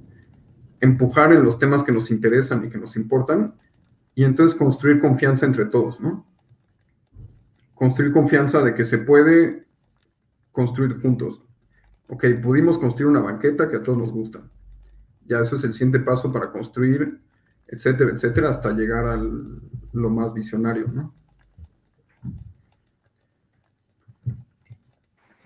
Speaker 2: empujar en los temas que nos interesan y que nos importan, y entonces construir confianza entre todos, ¿no? Construir confianza de que se puede construir juntos. Ok, pudimos construir una banqueta que a todos nos gusta. Ya eso es el siguiente paso para construir, etcétera, etcétera, hasta llegar a lo más visionario, ¿no?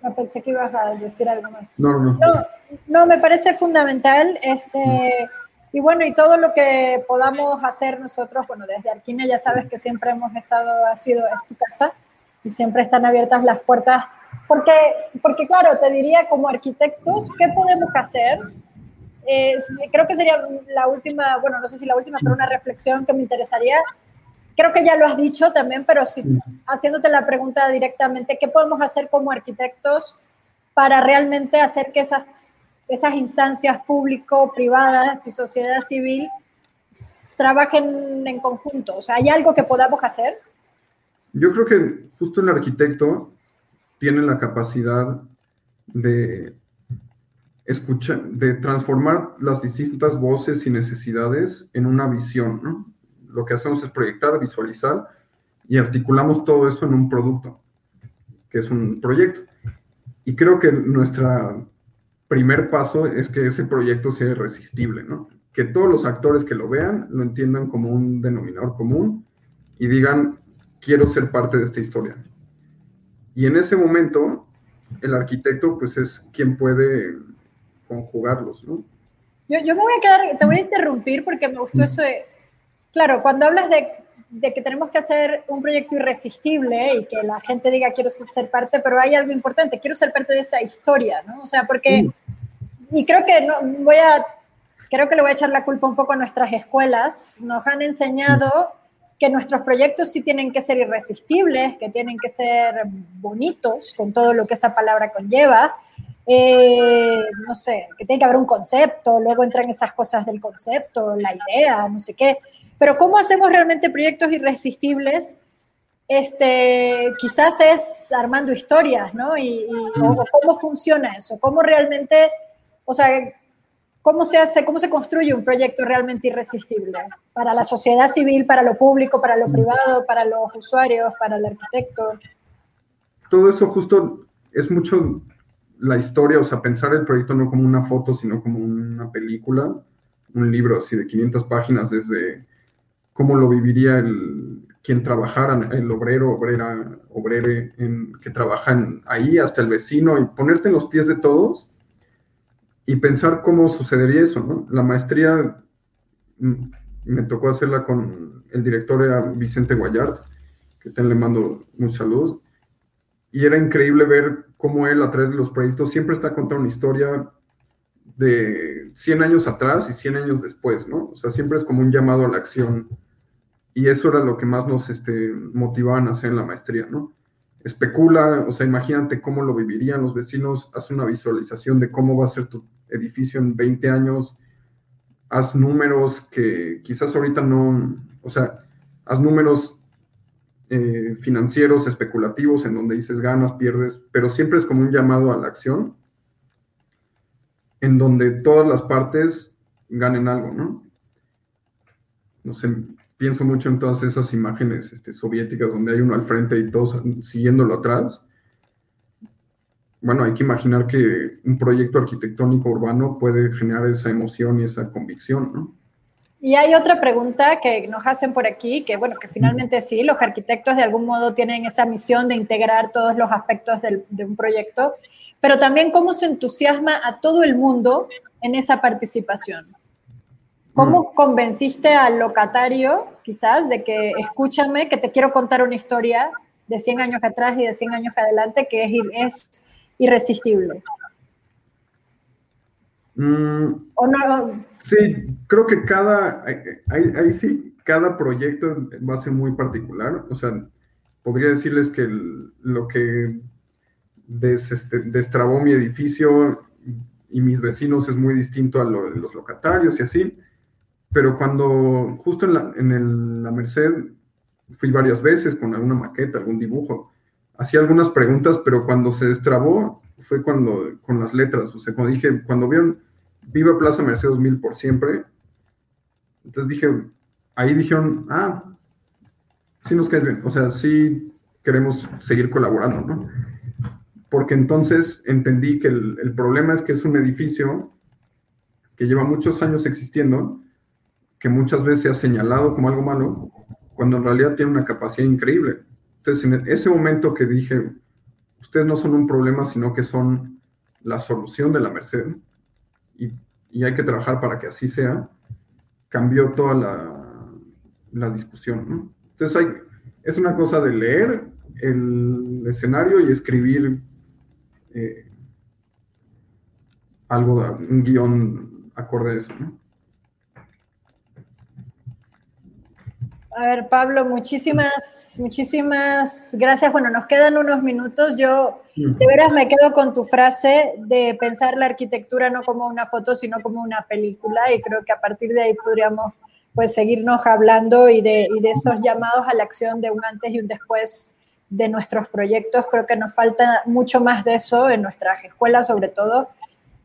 Speaker 1: No, pensé que ibas a decir algo más.
Speaker 2: No, no,
Speaker 1: no. No, me parece fundamental. Este, y bueno, y todo lo que podamos hacer nosotros, bueno, desde Arquina ya sabes que siempre hemos estado, ha sido, es tu casa, y siempre están abiertas las puertas, porque, porque claro, te diría como arquitectos, ¿qué podemos hacer? creo que sería la última, bueno, no sé si la última, pero una reflexión que me interesaría. Creo que ya lo has dicho también, pero si, haciéndote la pregunta directamente, ¿qué podemos hacer como arquitectos para realmente hacer que esas esas instancias público, privadas y sociedad civil trabajen en conjunto? O sea, ¿hay algo que podamos hacer?
Speaker 2: Yo creo que justo el arquitecto tiene la capacidad de escuchar, de transformar las distintas voces y necesidades en una visión, ¿no? Lo que hacemos es proyectar, visualizar y articulamos todo eso en un producto, que es un proyecto. Y creo que nuestra primer paso es que ese proyecto sea irresistible, ¿no? Que todos los actores que lo vean lo entiendan como un denominador común y digan, quiero ser parte de esta historia. Y en ese momento, el arquitecto, pues es quien puede conjugarlos, ¿no?
Speaker 1: Yo, yo me voy a quedar, te voy a interrumpir porque me gustó eso de, claro, cuando hablas de, de que tenemos que hacer un proyecto irresistible y que la gente diga quiero ser parte, pero hay algo importante, quiero ser parte de esa historia, ¿no? O sea, porque y creo que no, voy a, creo que le voy a echar la culpa un poco a nuestras escuelas. Nos han enseñado que nuestros proyectos sí tienen que ser irresistibles, que tienen que ser bonitos, con todo lo que esa palabra conlleva. Eh, no sé, que tiene que haber un concepto, luego entran esas cosas del concepto, la idea, no sé qué. Pero ¿cómo hacemos realmente proyectos irresistibles? Este, quizás es armando historias, ¿no? Y, cómo funciona eso, cómo realmente o sea, ¿cómo se hace, cómo se construye un proyecto realmente irresistible para la sociedad civil, para lo público, para lo privado, para los usuarios, para el arquitecto?
Speaker 2: Todo eso justo es mucho la historia, o sea, pensar el proyecto no como una foto, sino como una película, un libro así de 500 páginas desde cómo lo viviría el quien trabajara, el obrero, obrera, obrere, en, que trabajan ahí, hasta el vecino, y ponerte en los pies de todos y pensar cómo sucedería eso, ¿no? La maestría mm, me tocó hacerla con el director era Vicente Guayard, que te le mando un saludo, y era increíble ver cómo él a través de los proyectos siempre está contando una historia de 100 años atrás y 100 años después, ¿no? O sea, siempre es como un llamado a la acción. Y eso era lo que más nos este, motivaban a hacer en la maestría, ¿no? especula, o sea, imagínate cómo lo vivirían los vecinos, haz una visualización de cómo va a ser tu edificio en 20 años, haz números que quizás ahorita no, o sea, haz números eh, financieros, especulativos, en donde dices ganas, pierdes, pero siempre es como un llamado a la acción, en donde todas las partes ganen algo, ¿no? No sé, pienso mucho en todas esas imágenes este, soviéticas donde hay uno al frente y todos siguiéndolo atrás. Bueno, hay que imaginar que un proyecto arquitectónico urbano puede generar esa emoción y esa convicción, ¿no?
Speaker 1: Y hay otra pregunta que nos hacen por aquí, que bueno, que finalmente sí, los arquitectos de algún modo tienen esa misión de integrar todos los aspectos de un proyecto, pero también cómo se entusiasma a todo el mundo en esa participación. ¿Cómo mm. convenciste al locatario, quizás, de que escúchame, que te quiero contar una historia de 100 años atrás y de 100 años adelante que es, es irresistible?
Speaker 2: Mm. ¿O no? Sí, creo que cada, ahí, sí, cada proyecto va a ser muy particular. O sea, podría decirles que lo que este, destrabó mi edificio y mis vecinos es muy distinto a lo de los locatarios y así. Pero cuando justo en la, en la Merced fui varias veces con alguna maqueta, algún dibujo, hacía algunas preguntas, pero cuando se destrabó fue cuando con las letras, o sea, cuando dije, cuando vieron Viva Plaza Merced 2000 por siempre. Entonces dije, ahí dijeron, ah, sí nos caes bien, o sea, sí queremos seguir colaborando, ¿no? Porque entonces entendí que el, problema es que es un edificio que lleva muchos años existiendo, que muchas veces se ha señalado como algo malo, cuando en realidad tiene una capacidad increíble. Entonces, en ese momento que dije, ustedes no son un problema, sino que son la solución de la Merced, y, hay que trabajar para que así sea, cambió toda la, discusión. Entonces hay, es una cosa de leer el escenario y escribir eh, algo, un guion acorde a eso. ¿no?
Speaker 1: A ver, Pablo, muchísimas, muchísimas gracias. Bueno, nos quedan unos minutos. Yo de veras me quedo con tu frase de pensar la arquitectura no como una foto, sino como una película. Y creo que a partir de ahí podríamos pues seguirnos hablando y de, y de esos llamados a la acción de un antes y un después de nuestros proyectos. Creo que nos falta mucho más de eso en nuestras escuelas, sobre todo,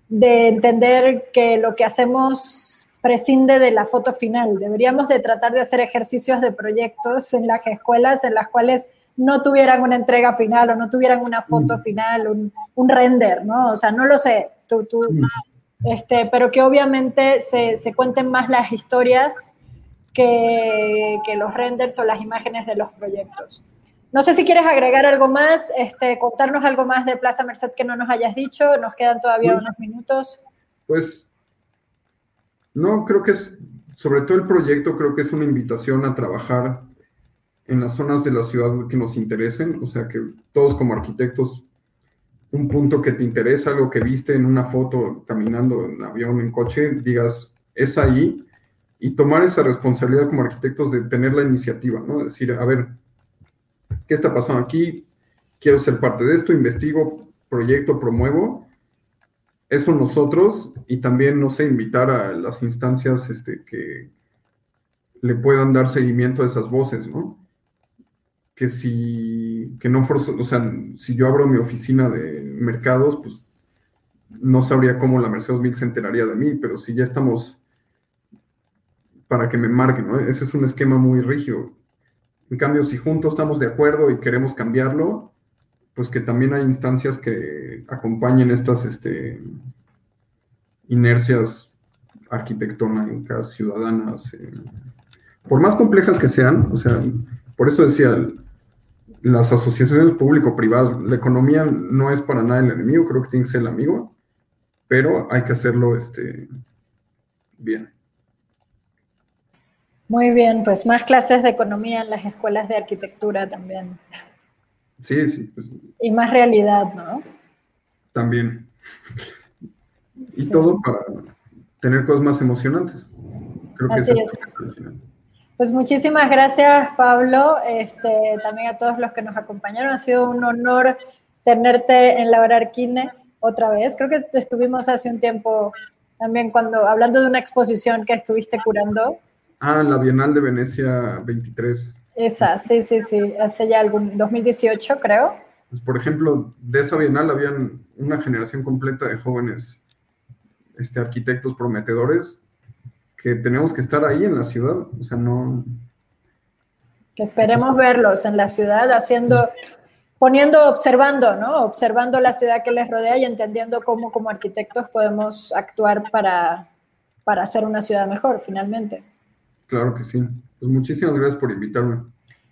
Speaker 1: de entender que lo que hacemos prescinde de la foto final. Deberíamos de tratar de hacer ejercicios de proyectos en las escuelas en las cuales no tuvieran una entrega final o no tuvieran una foto mm. final, un, render, ¿no? O sea, no lo sé, tú, tú, mm. este, pero que obviamente se, se cuenten más las historias que, que, los renders o las imágenes de los proyectos. No sé si quieres agregar algo más, este, contarnos algo más de Plaza Merced que no nos hayas dicho, nos quedan todavía unos minutos.
Speaker 2: Pues no, creo que es, sobre todo el proyecto, creo que es una invitación a trabajar en las zonas de la ciudad que nos interesen, o sea, que todos como arquitectos, un punto que te interesa, algo que viste en una foto caminando en avión, en coche, digas, es ahí, y tomar esa responsabilidad como arquitectos de tener la iniciativa, ¿no? Decir, a ver, ¿qué está pasando aquí? Quiero ser parte de esto, investigo, proyecto, promuevo, eso nosotros y también, no sé, invitar a las instancias este, que le puedan dar seguimiento a esas voces, ¿no? Que si, que no o sea, si yo abro mi oficina de mercados, pues no sabría cómo la Mercedes Mil se enteraría de mí, pero si ya estamos para que me marquen, ¿no? Ese es un esquema muy rígido. En cambio, si juntos estamos de acuerdo y queremos cambiarlo, pues que también hay instancias que acompañen estas este, inercias arquitectónicas, ciudadanas, eh, por más complejas que sean, o sea, por eso decía, las asociaciones público-privadas, la economía no es para nada el enemigo, creo que tiene que ser el amigo, pero hay que hacerlo este, bien.
Speaker 1: Muy bien, pues más clases de economía en las escuelas de arquitectura también.
Speaker 2: Sí, sí. Pues,
Speaker 1: y más realidad, ¿no?
Speaker 2: También. Y todo para tener cosas más emocionantes.
Speaker 1: Creo que Así es. Pues muchísimas gracias, Pablo. Este, también a todos los que nos acompañaron. Ha sido un honor tenerte en la Arquine otra vez. Creo que estuvimos hace un tiempo también cuando hablando de una exposición que estuviste curando.
Speaker 2: Ah, la Bienal de Venecia 23.
Speaker 1: Esa, sí, sí, sí, hace ya algún 2018 creo.
Speaker 2: Pues, por ejemplo, de esa bienal habían una generación completa de jóvenes este, arquitectos prometedores que tenemos que estar ahí en la ciudad, o sea, no...
Speaker 1: Que esperemos verlos en la ciudad haciendo, poniendo, observando, ¿no? Observando la ciudad que les rodea y entendiendo cómo como arquitectos podemos actuar para, para hacer una ciudad mejor, finalmente.
Speaker 2: Claro que sí. Pues muchísimas gracias por invitarme.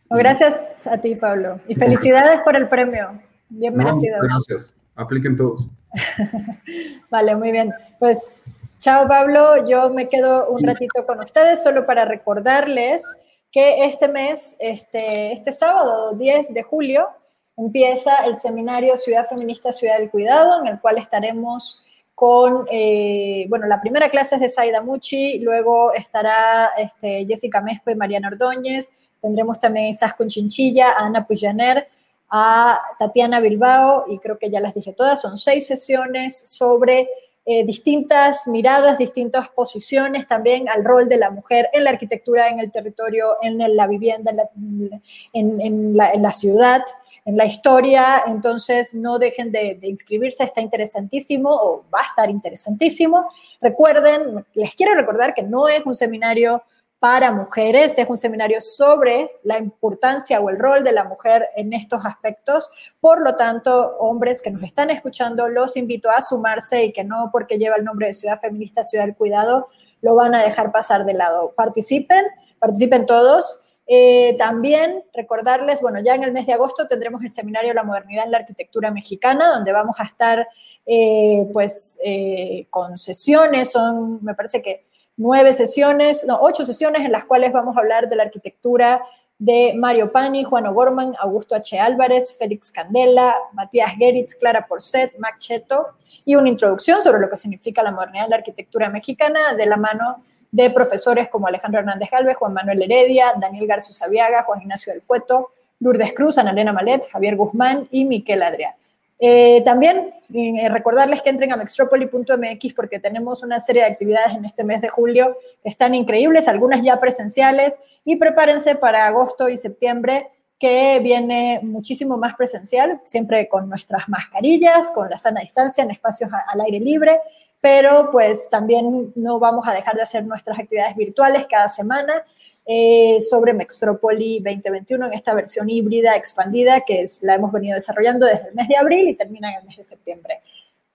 Speaker 1: gracias a ti, Pablo. Y felicidades por el premio. Bien merecido.
Speaker 2: gracias. Apliquen todos. [LAUGHS]
Speaker 1: vale, muy bien. Pues chao Pablo, yo me quedo un ratito con ustedes solo para recordarles que este mes, este, este sábado 10 de julio, empieza el seminario Ciudad Feminista, Ciudad del Cuidado, en el cual estaremos con, eh, bueno, la primera clase es de Saida Muchi, luego estará este, Jessica Mesco y Mariana Ordóñez, tendremos también a Isas Chinchilla, a Ana Puyaner, a Tatiana Bilbao, y creo que ya las dije todas, son seis sesiones sobre eh, distintas miradas, distintas posiciones también al rol de la mujer en la arquitectura, en el territorio, en la vivienda, en la, ciudad, en la historia. Entonces, no dejen de, de, inscribirse, está interesantísimo o va a estar interesantísimo. Recuerden, les quiero recordar que no es un seminario para mujeres. Es un seminario sobre la importancia o el rol de la mujer en estos aspectos. Por lo tanto, hombres que nos están escuchando, los invito a sumarse y que no porque lleva el nombre de Ciudad Feminista, Ciudad del Cuidado, lo van a dejar pasar de lado. Participen, participen todos. Eh, también recordarles, bueno, ya en el mes de agosto tendremos el seminario La Modernidad en la Arquitectura Mexicana, donde vamos a estar eh, pues eh, con sesiones, son, me parece que nueve sesiones, no, ocho sesiones en las cuales vamos a hablar de la arquitectura de Mario Pani, Juan O'Gorman, Augusto H. Álvarez, Félix Candela, Matías Geritz, Clara Porcet, Mac Cheto, y una introducción sobre lo que significa la modernidad en la arquitectura mexicana de la mano de profesores como Alejandro Hernández Galvez, Juan Manuel Heredia, Daniel García Sabiaga, Juan Ignacio del Cueto, Lourdes Cruz, Ana Elena Malet, Javier Guzmán y Miquel Adrián. Eh, también eh, recordarles que entren a mextropoli.mx porque tenemos una serie de actividades en este mes de julio que están increíbles, algunas ya presenciales, y prepárense para agosto y septiembre que viene muchísimo más presencial, siempre con nuestras mascarillas, con la sana distancia en espacios al aire libre, pero pues también no vamos a dejar de hacer nuestras actividades virtuales cada semana eh, sobre Mextropoli 2021 en esta versión híbrida expandida que es, la hemos venido desarrollando desde el mes de abril y termina en el mes de septiembre.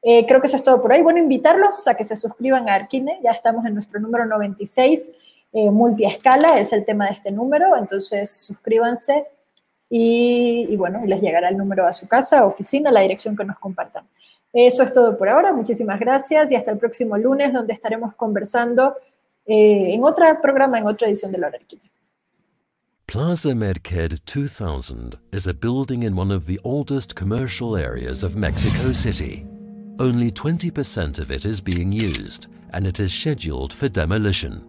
Speaker 1: Eh, creo que eso es todo por hoy. Bueno, invitarlos a que se suscriban a Arquine. Ya estamos en nuestro número 96, eh, multiescala, es el tema de este número. Entonces, suscríbanse y, y, bueno, les llegará el número a su casa, oficina, la dirección que nos compartan. Eso es todo por ahora. Muchísimas gracias y hasta el próximo lunes, donde estaremos conversando eh, en otro programa, en otra edición de La Arquina.
Speaker 3: Plaza Medked 2000 is a building in one of the oldest commercial areas of Mexico City. Only 20% of it is being used, and it is scheduled for demolition.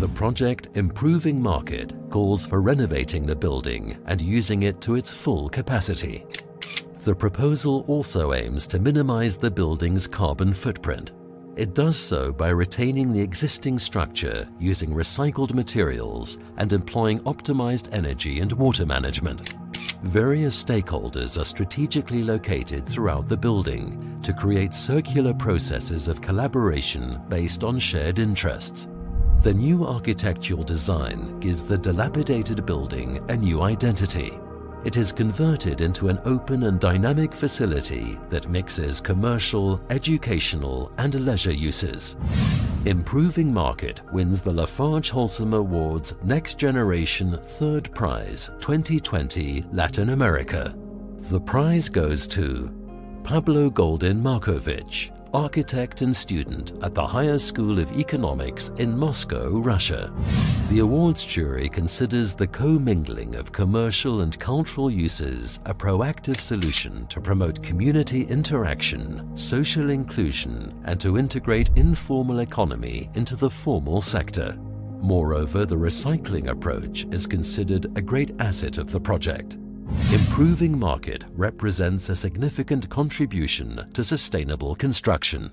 Speaker 3: The project Improving Market calls for renovating the building and using it to its full capacity. The proposal also aims to minimize the building's carbon footprint it does so by retaining the existing structure using recycled materials and employing optimized energy and water management. Various stakeholders are strategically located throughout the building to create circular processes of collaboration based on shared interests. The new architectural design gives the dilapidated building a new identity it is converted into an open and dynamic facility that mixes commercial, educational, and leisure uses. Improving Market wins the Lafarge Wholesome Awards Next Generation Third Prize 2020 Latin America. The prize goes to Pablo Golden Markovich, architect and student at the Higher School of Economics in Moscow, Russia. The awards jury considers the commingling of commercial and cultural uses a proactive solution to promote community interaction, social inclusion, and to integrate informal economy into the formal sector. Moreover, the recycling approach is considered a great asset of the project. Improving market represents a significant contribution to sustainable construction.